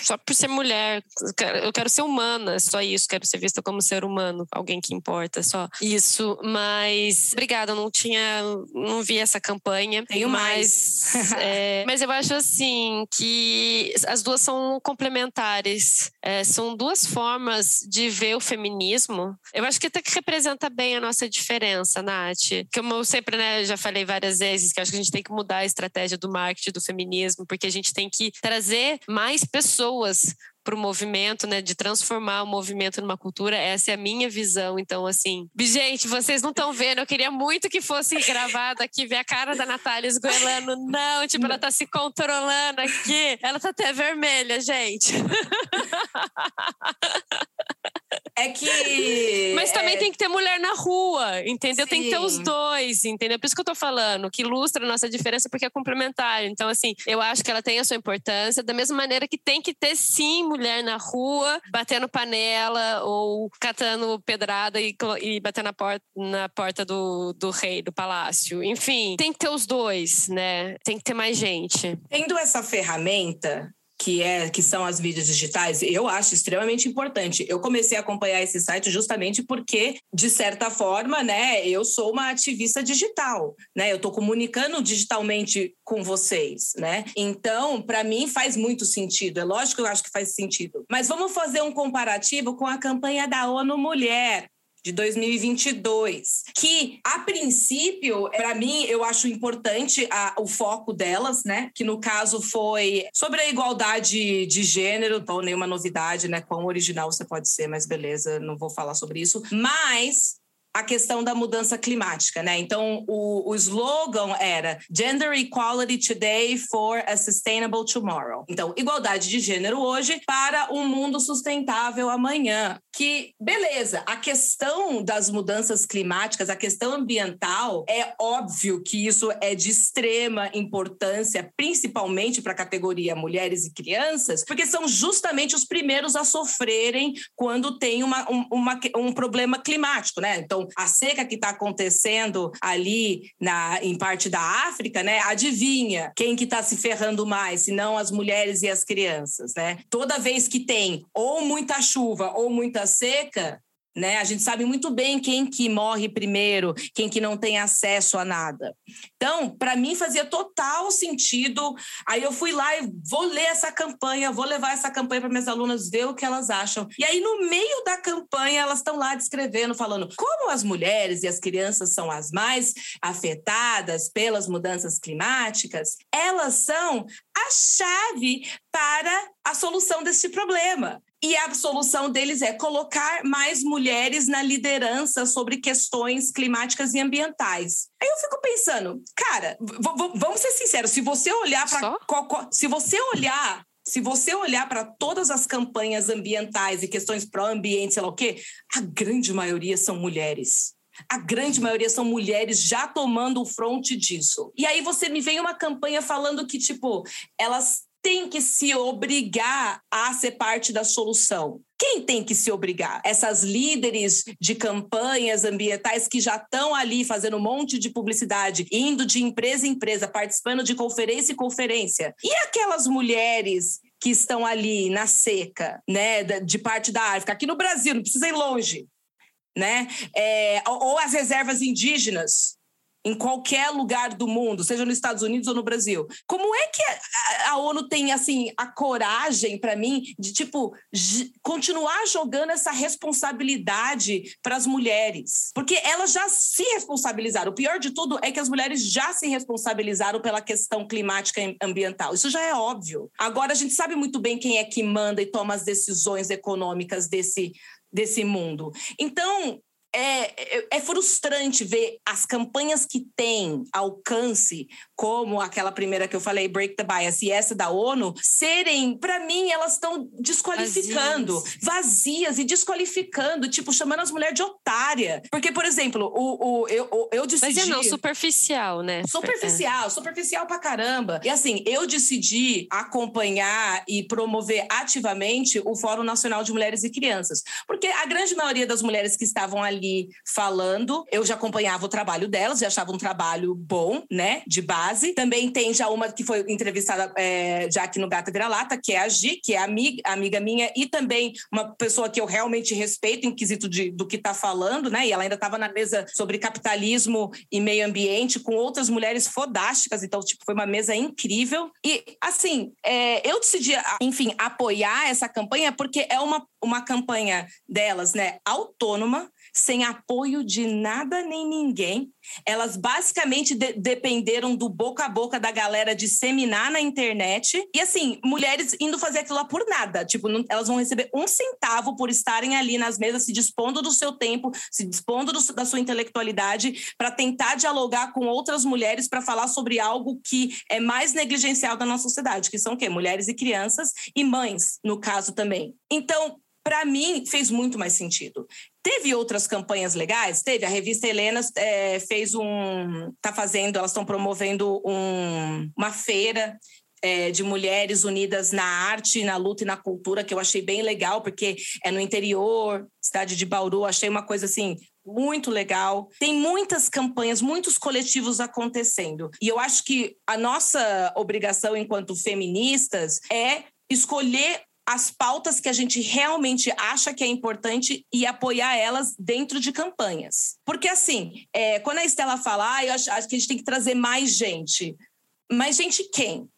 Speaker 1: Só por ser mulher, eu quero ser humana, só isso. Quero ser vista como ser humano, alguém que importa, só isso. Mas Mas obrigada, não tinha, não vi essa campanha.
Speaker 2: Tenho
Speaker 1: mas,
Speaker 2: mais.
Speaker 1: é, [LAUGHS] mas eu acho assim que as duas são complementares. É, são duas formas de ver o feminismo. Eu acho que até que representa bem a nossa diferença, Nath. Como eu sempre né, já falei várias vezes, que acho que a gente tem que mudar a estratégia do marketing do feminismo, porque a gente tem que trazer mais pessoas para o movimento, né, de transformar o movimento numa cultura. Essa é a minha visão. Então, assim, gente, vocês não estão vendo. Eu queria muito que fosse gravado aqui, ver a cara da Natália esgoelando. Não, tipo, ela tá se controlando aqui. Ela tá até vermelha, gente. [LAUGHS]
Speaker 2: É que.
Speaker 1: Mas também
Speaker 2: é...
Speaker 1: tem que ter mulher na rua, entendeu? Sim. Tem que ter os dois, entendeu? Por isso que eu tô falando, que ilustra a nossa diferença porque é complementar. Então, assim, eu acho que ela tem a sua importância, da mesma maneira que tem que ter, sim, mulher na rua, batendo panela ou catando pedrada e, e batendo na porta, na porta do, do rei, do palácio. Enfim, tem que ter os dois, né? Tem que ter mais gente.
Speaker 2: Tendo essa ferramenta, que é que são as mídias digitais, eu acho extremamente importante. Eu comecei a acompanhar esse site justamente porque, de certa forma, né, eu sou uma ativista digital, né? Eu estou comunicando digitalmente com vocês, né? Então, para mim faz muito sentido. É lógico que eu acho que faz sentido. Mas vamos fazer um comparativo com a campanha da ONU Mulher, de 2022, que a princípio, para mim, eu acho importante a, o foco delas, né? Que no caso foi sobre a igualdade de gênero, então nenhuma novidade, né? Quão original você pode ser, mas beleza, não vou falar sobre isso. Mas a questão da mudança climática, né? Então, o, o slogan era Gender Equality Today for a Sustainable Tomorrow. Então, igualdade de gênero hoje para um mundo sustentável amanhã. Que, beleza, a questão das mudanças climáticas, a questão ambiental, é óbvio que isso é de extrema importância, principalmente para a categoria mulheres e crianças, porque são justamente os primeiros a sofrerem quando tem uma, um, uma, um problema climático, né? Então, a seca que está acontecendo ali na, em parte da África, né? Adivinha quem que está se ferrando mais, se não as mulheres e as crianças, né? Toda vez que tem ou muita chuva ou muita seca, né? A gente sabe muito bem quem que morre primeiro, quem que não tem acesso a nada. Então, para mim fazia total sentido. Aí eu fui lá e vou ler essa campanha, vou levar essa campanha para minhas alunas ver o que elas acham. E aí no meio da campanha elas estão lá descrevendo, falando como as mulheres e as crianças são as mais afetadas pelas mudanças climáticas. Elas são a chave para a solução desse problema. E a solução deles é colocar mais mulheres na liderança sobre questões climáticas e ambientais. Aí eu fico pensando, cara, vamos ser sinceros, se você olhar para se você olhar se você olhar para todas as campanhas ambientais e questões pró-ambiente, sei lá o quê, a grande maioria são mulheres. A grande maioria são mulheres já tomando o fronte disso. E aí você me vem uma campanha falando que, tipo, elas tem que se obrigar a ser parte da solução? Quem tem que se obrigar? Essas líderes de campanhas ambientais que já estão ali fazendo um monte de publicidade, indo de empresa em empresa, participando de conferência em conferência. E aquelas mulheres que estão ali na seca, né, de parte da África, aqui no Brasil, não precisa ir longe, né? É, ou as reservas indígenas, em qualquer lugar do mundo, seja nos Estados Unidos ou no Brasil. Como é que a, ONU tem assim a coragem para mim de tipo continuar jogando essa responsabilidade para as mulheres? Porque elas já se responsabilizaram. O pior de tudo é que as mulheres já se responsabilizaram pela questão climática e ambiental. Isso já é óbvio. Agora a gente sabe muito bem quem é que manda e toma as decisões econômicas desse desse mundo. Então, é, é, é, frustrante ver as campanhas que têm alcance, como aquela primeira que eu falei, Break the Bias, e essa da ONU, serem, para mim, elas estão desqualificando, vazias. vazias. e desqualificando, tipo, chamando as mulheres de otária. Porque, por exemplo, o, o, eu, eu decidi.
Speaker 1: Mas é não, superficial, né?
Speaker 2: Superficial, é. superficial pra caramba. E assim, eu decidi acompanhar e promover ativamente o Fórum Nacional de Mulheres e Crianças. Porque a grande maioria das mulheres que estavam ali ali falando. Eu já acompanhava o trabalho delas, já achava um trabalho bom, né, de base. Também tem já uma que foi entrevistada é, já aqui no Gata Vira-Lata, que é a Gi, que é amiga, amiga minha, e também uma pessoa que eu realmente respeito em quesito de, do que está falando, né? E ela ainda estava na mesa sobre capitalismo e meio ambiente com outras mulheres fodásticas, então, tipo, foi uma mesa incrível. E, assim, é, eu decidi, enfim, apoiar essa campanha porque é uma, uma campanha delas, né, autônoma, sem apoio de nada nem ninguém. Elas basicamente de dependeram do boca a boca da galera disseminar na internet. E assim, mulheres indo fazer aquilo lá por nada. Tipo, não, elas vão receber um centavo por estarem ali nas mesas, se dispondo do seu tempo, se dispondo do, da sua intelectualidade, para tentar dialogar com outras mulheres para falar sobre algo que é mais negligencial da nossa sociedade, que são o quê? Mulheres e crianças e mães, no caso também. Então, para mim, fez muito mais sentido. Teve outras campanhas legais? Teve. A revista Helena é, fez um. Está fazendo, elas estão promovendo um, uma feira é, de mulheres unidas na arte, na luta e na cultura, que eu achei bem legal, porque é no interior, cidade de Bauru, achei uma coisa assim. Muito legal. Tem muitas campanhas, muitos coletivos acontecendo. E eu acho que a nossa obrigação enquanto feministas é escolher as pautas que a gente realmente acha que é importante e apoiar elas dentro de campanhas. Porque, assim, é, quando a Estela fala, ah, eu acho, acho que a gente tem que trazer mais gente. Mais gente quem?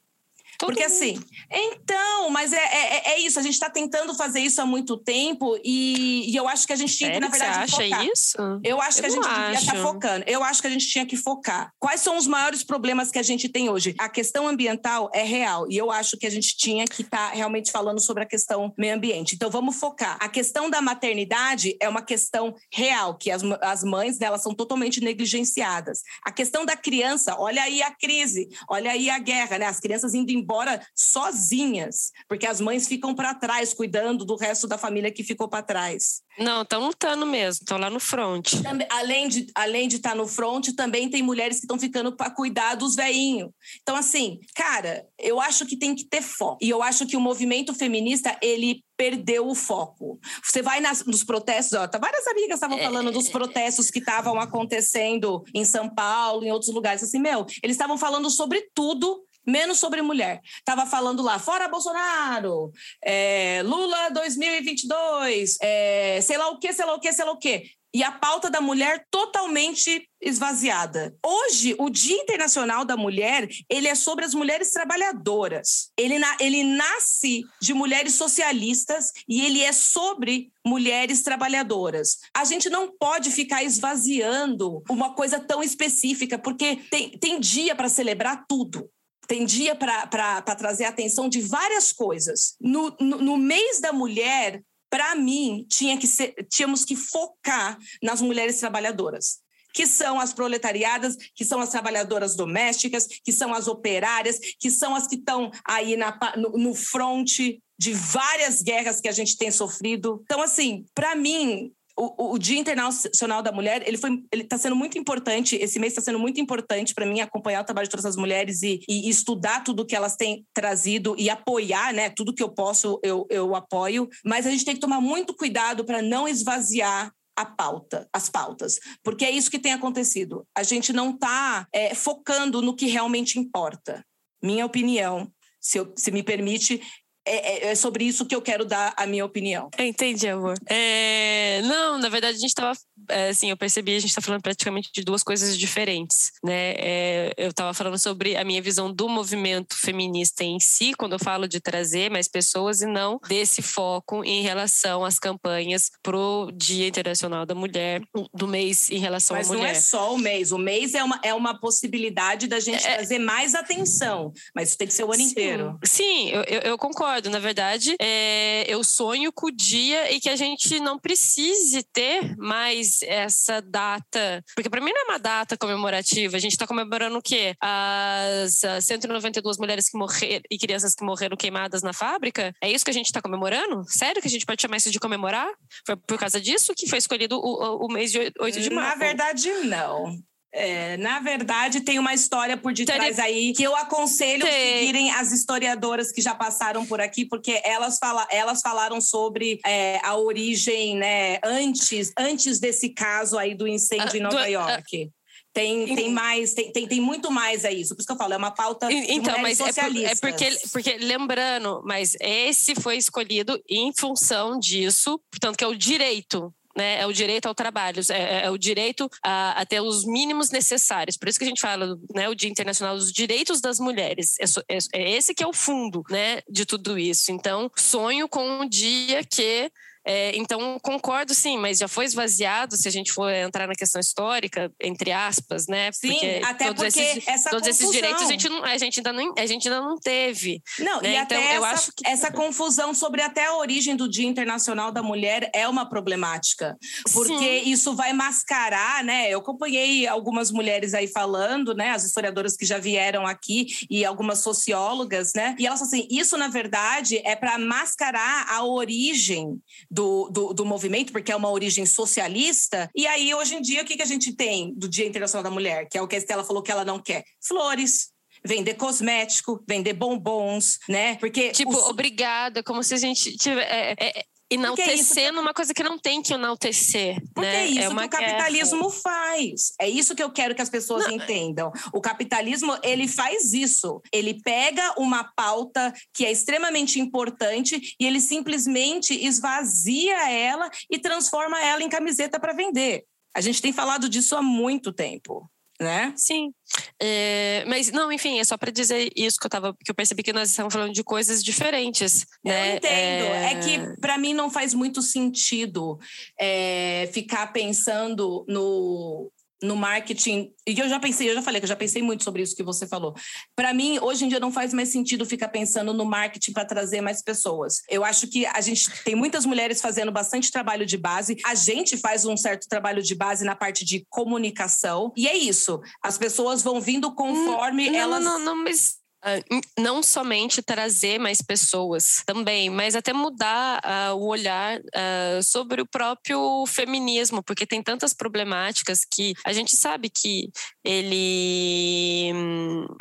Speaker 2: Todo Porque mundo. assim, então, mas é, é, é isso, a gente está tentando fazer isso há muito tempo e, e, eu acho que a gente tinha que, na verdade,
Speaker 1: você acha
Speaker 2: focar.
Speaker 1: isso?
Speaker 2: Eu acho
Speaker 1: eu
Speaker 2: que a gente devia estar tá focando. Eu acho que a gente tinha que focar. Quais são os maiores problemas que a gente tem hoje? A questão ambiental é real e eu acho que a gente tinha que estar tá realmente falando sobre a questão meio ambiente. Então, vamos focar. A questão da maternidade é uma questão real, que as, as mães delas são totalmente negligenciadas. A questão da criança, olha aí a crise, olha aí a guerra, né? As crianças indo embora embora sozinhas, porque as mães ficam para trás, cuidando do resto da família que ficou para trás.
Speaker 1: Não, estão lutando mesmo, estão lá no front.
Speaker 2: além de além de estar tá no front, também tem mulheres que estão ficando para cuidar dos veinhos. Então, assim, cara, eu acho que tem que ter foco. E eu acho que o movimento feminista, ele perdeu o foco. Você vai nas, nos protestos, ó, tá, várias amigas estavam falando dos é. protestos que estavam acontecendo em São Paulo, em outros lugares. Assim, meu, eles estavam falando sobre tudo menos sobre mulher. Estava falando lá, fora Bolsonaro, é, Lula 2022, é, sei lá o que, sei lá o que, sei lá o que. E a pauta da mulher totalmente esvaziada. Hoje, o Dia Internacional da Mulher, ele é sobre as mulheres trabalhadoras. Ele, na, ele nasce de mulheres socialistas e ele é sobre mulheres trabalhadoras. A gente não pode ficar esvaziando uma coisa tão específica, porque tem, tem dia para celebrar tudo tem dia para trazer atenção de várias coisas. No, no, no mês da mulher, para mim, tinha que ser, tínhamos que focar nas mulheres trabalhadoras que são as proletariadas, que são as trabalhadoras domésticas, que são as operárias, que são as que estão aí na, no, no fronte de várias guerras que a gente tem sofrido. Então, assim, para mim, o, o, Dia Internacional da Mulher, ele foi, ele está sendo muito importante. Esse mês está sendo muito importante para mim acompanhar o trabalho de todas as mulheres e, e, estudar tudo que elas têm trazido e apoiar, né? Tudo que eu posso, eu, eu apoio. Mas a gente tem que tomar muito cuidado para não esvaziar a pauta, as pautas, porque é isso que tem acontecido. A gente não está é, focando no que realmente importa. Minha opinião, se, eu, se me permite, é, é, é, sobre isso que eu quero dar a minha opinião.
Speaker 1: Entendi, amor. É, não, na verdade, a gente estava. Assim, eu percebi, a gente está falando praticamente de duas coisas diferentes. Né? É, eu estava falando sobre a minha visão do movimento feminista em si, quando eu falo de trazer mais pessoas, e não desse foco em relação às campanhas pro Dia Internacional da Mulher, do mês em relação
Speaker 2: Mas
Speaker 1: à mulher.
Speaker 2: Mas não é só o mês. O mês é uma, é uma possibilidade da gente é, trazer mais atenção. Mas isso tem que ser o ano
Speaker 1: sim,
Speaker 2: inteiro.
Speaker 1: Sim, eu, eu, concordo. Na verdade, é, eu sonho com o dia e que a gente não precise ter mais essa data. Porque para mim não é uma data comemorativa. A gente está comemorando o quê? As, as 192 mulheres que morreram e crianças que morreram queimadas na fábrica? É isso que a gente está comemorando? Sério que a gente pode chamar isso de comemorar? Foi por causa disso que foi escolhido o, o mês de 8 de março?
Speaker 2: Na verdade, não. É, na verdade, tem uma história por detrás aí que eu aconselho tem. seguirem as historiadoras que já passaram por aqui, porque elas, fala, elas falaram sobre é, a origem, né, antes, antes desse caso aí do incêndio uh, em Nova do, York. Uh, tem, tem mais, tem, tem, tem, muito mais a isso. Por isso que eu falo, é uma pauta então, mas
Speaker 1: socialistas. É, por, é porque, porque, lembrando, mas esse foi escolhido em função disso, portanto, que é o direito né, é o direito ao trabalho, é, é, é o direito a, a, ter os mínimos necessários. Por isso que a gente fala, né, o Dia Internacional dos Direitos das Mulheres. É, é, é esse que é o fundo, né, de tudo isso. Então, sonho com um dia que é, então, concordo sim, mas já foi esvaziado se a gente for entrar na questão histórica, entre aspas, né?
Speaker 2: Sim, porque até porque esses, essa
Speaker 1: todos
Speaker 2: confusão.
Speaker 1: esses direitos a gente, não, a, gente ainda não, a gente ainda não teve.
Speaker 2: Não,
Speaker 1: né?
Speaker 2: e então, até eu essa, acho que... essa confusão sobre até a origem do Dia Internacional da Mulher é uma problemática, porque sim. isso vai mascarar, né? Eu acompanhei algumas mulheres aí falando, né? As historiadoras que já vieram aqui e algumas sociólogas, né? E elas assim, isso na verdade é para mascarar a origem do, do, do, movimento, porque é uma origem socialista. E aí, hoje em dia, o que, que a gente tem do Dia Internacional da Mulher? Que é o que a Estela falou que ela não quer: flores, vender cosmético, vender bombons, né? Porque.
Speaker 1: Tipo, os... obrigada, como se a gente tivesse. É, é, enaltecendo é uma coisa que não tem que enaltecer.
Speaker 2: Porque
Speaker 1: né?
Speaker 2: é isso é que o capitalismo guerra. faz. É isso que eu quero que as pessoas não. entendam. O capitalismo, ele faz isso. Ele pega uma pauta que é extremamente importante e ele simplesmente esvazia ela e transforma ela em camiseta para vender. A gente tem falado disso há muito tempo né?
Speaker 1: Sim. É, mas não, enfim, é só para dizer isso que eu tava, que eu percebi que nós estamos falando de coisas diferentes. Né?
Speaker 2: Eu entendo. É, é que para mim não faz muito sentido é, ficar pensando no no marketing, e eu já pensei, eu já falei que eu já pensei muito sobre isso que você falou. Para mim, hoje em dia não faz mais sentido ficar pensando no marketing para trazer mais pessoas. Eu acho que a gente tem muitas mulheres fazendo bastante trabalho de base, a gente faz um certo trabalho de base na parte de comunicação, e é isso. As pessoas vão vindo conforme
Speaker 1: não,
Speaker 2: elas
Speaker 1: Não, não, mas Uh, não somente trazer mais pessoas também, mas até mudar uh, o olhar uh, sobre o próprio feminismo, porque tem tantas problemáticas que a gente sabe que ele.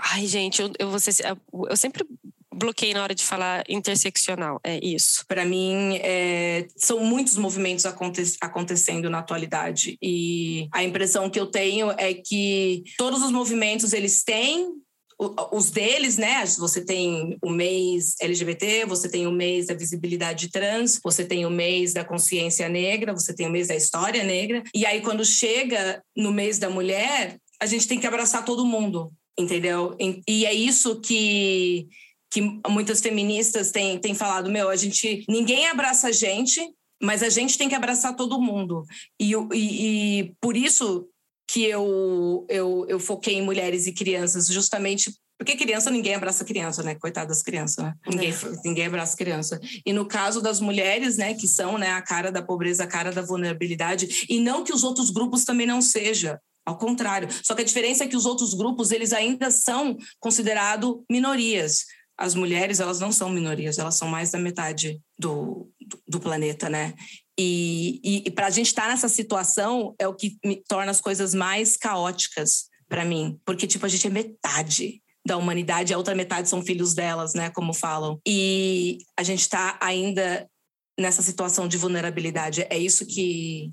Speaker 1: Ai, gente, eu, eu, ser, eu sempre bloqueei na hora de falar interseccional, é isso.
Speaker 2: Para mim, é, são muitos movimentos aconte acontecendo na atualidade e a impressão que eu tenho é que todos os movimentos eles têm os deles, né? Você tem o mês LGBT, você tem o mês da visibilidade trans, você tem o mês da consciência negra, você tem o mês da história negra. E aí, quando chega no mês da mulher, a gente tem que abraçar todo mundo, entendeu? E é isso que, que muitas feministas têm, têm falado: meu, a gente. Ninguém abraça a gente, mas a gente tem que abraçar todo mundo. E, e, e por isso que eu, eu, eu foquei em mulheres e crianças, justamente porque criança, ninguém abraça criança, né? Coitada das crianças, né? Ninguém, é. [LAUGHS] ninguém abraça criança. E no caso das mulheres, né, que são né, a cara da pobreza, a cara da vulnerabilidade, e não que os outros grupos também não sejam. Ao contrário. Só que a diferença é que os outros grupos, eles ainda são considerados minorias. As mulheres, elas não são minorias, elas são mais da metade do, do, do planeta, né? E, e, e para a gente estar tá nessa situação é o que me torna as coisas mais caóticas para mim, porque tipo a gente é metade da humanidade, a outra metade são filhos delas, né, como falam. E a gente está ainda nessa situação de vulnerabilidade. É isso que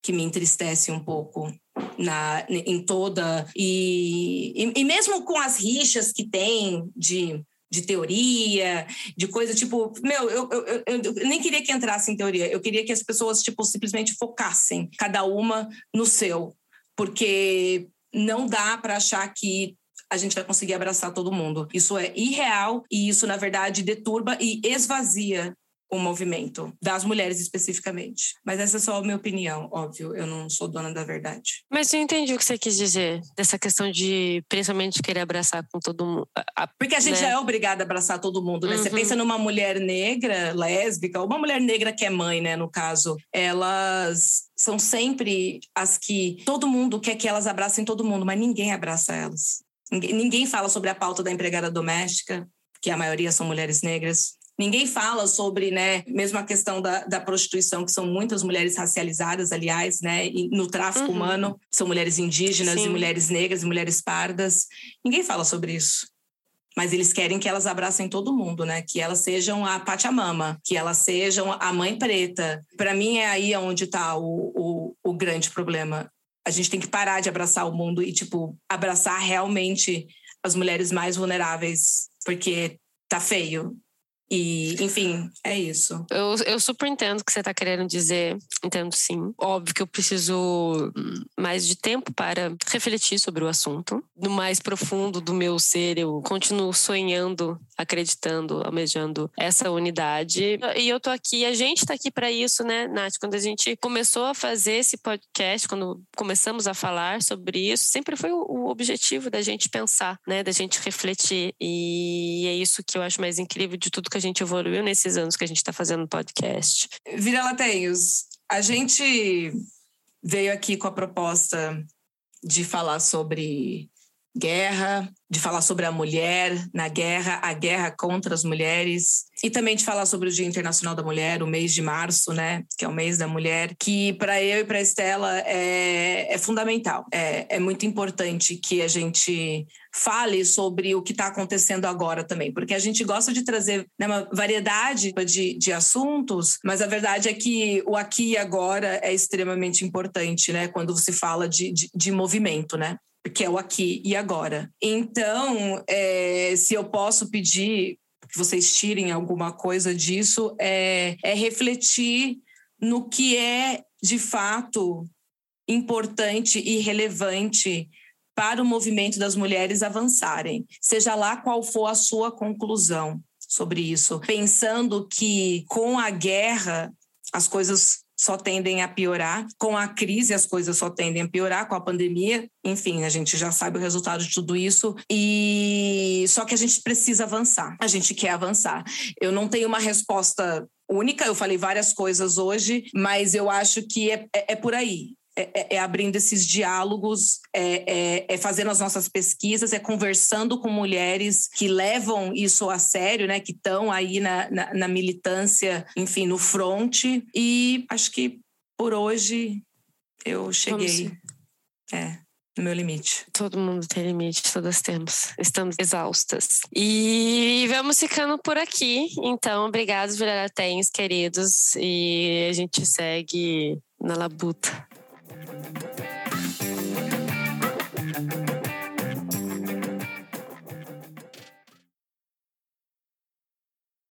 Speaker 2: que me entristece um pouco na em toda e, e, e mesmo com as rixas que tem de de teoria, de coisa tipo, meu, eu, eu, eu, nem queria que entrasse em teoria, eu queria que as pessoas tipo simplesmente focassem cada uma no seu, porque não dá para achar que a gente vai conseguir abraçar todo mundo. Isso é irreal e isso na verdade deturba e esvazia o movimento, das mulheres especificamente. Mas essa é só a minha opinião, óbvio, eu não sou dona da verdade.
Speaker 1: Mas eu entendi o que você quis dizer, dessa questão de, principalmente, querer abraçar com todo mundo.
Speaker 2: Porque a gente né? já é obrigada a abraçar todo mundo, né? Uhum. Você pensa numa mulher negra, lésbica, ou uma mulher negra que é mãe, né, no caso, elas são sempre as que todo mundo quer que elas abracem todo mundo, mas ninguém abraça elas. Ninguém, ninguém fala sobre a pauta da empregada doméstica, que a maioria são mulheres negras Ninguém fala sobre, né, mesmo a questão da, da prostituição, que são muitas mulheres racializadas, aliás, né, e no tráfico uhum. humano, são mulheres indígenas Sim. e mulheres negras e mulheres pardas. Ninguém fala sobre isso mas eles querem que elas abracem todo mundo, né? Que elas sejam a Pachamama, que elas sejam a mãe preta. Para mim é aí onde está o, o, o grande problema. A gente tem que parar de abraçar o mundo e, tipo, abraçar realmente as mulheres mais vulneráveis, porque tá feio. E, enfim, é isso.
Speaker 1: Eu, eu super entendo o que você está querendo dizer. Entendo sim. Óbvio que eu preciso mais de tempo para refletir sobre o assunto. No mais profundo do meu ser, eu continuo sonhando, acreditando, almejando essa unidade. E eu tô aqui, a gente está aqui para isso, né, Nath? Quando a gente começou a fazer esse podcast, quando começamos a falar sobre isso, sempre foi o, objetivo da gente pensar, né, da gente refletir. E é isso que eu acho mais incrível de tudo que a gente evoluiu nesses anos que a gente está fazendo podcast.
Speaker 2: Vira Lateios, a gente veio aqui com a proposta de falar sobre guerra, de falar sobre a mulher na guerra, a guerra contra as mulheres, e também de falar sobre o Dia Internacional da Mulher, o mês de março, né, que é o mês da mulher, que para eu e para Estela é, é fundamental. É, é muito importante que a gente fale sobre o que está acontecendo agora também, porque a gente gosta de trazer né, uma variedade de, de assuntos, mas a verdade é que o aqui e agora é extremamente importante, né, quando se fala de, de, de movimento, né? que é o aqui e agora. Então, é, se eu posso pedir que vocês tirem alguma coisa disso, é, é refletir no que é de fato importante e relevante para o movimento das mulheres avançarem, seja lá qual for a sua conclusão sobre isso, pensando que com a guerra as coisas só tendem a piorar. Com a crise, as coisas só tendem a piorar, com a pandemia. Enfim, a gente já sabe o resultado de tudo isso. E só que a gente precisa avançar. A gente quer avançar. Eu não tenho uma resposta única, eu falei várias coisas hoje, mas eu acho que é, é, é por aí. É, é, é, abrindo esses diálogos, é, é, é, fazendo as nossas pesquisas, é conversando com mulheres que levam isso a sério, né? Que estão aí na, na, na, militância, enfim, no front. E acho que por hoje eu cheguei. É no meu limite.
Speaker 1: Todo mundo tem limite, todas temos. Estamos exaustas. E vamos ficando por aqui. Então, obrigado, Viraratens, queridos. E a gente segue na labuta. Thank you.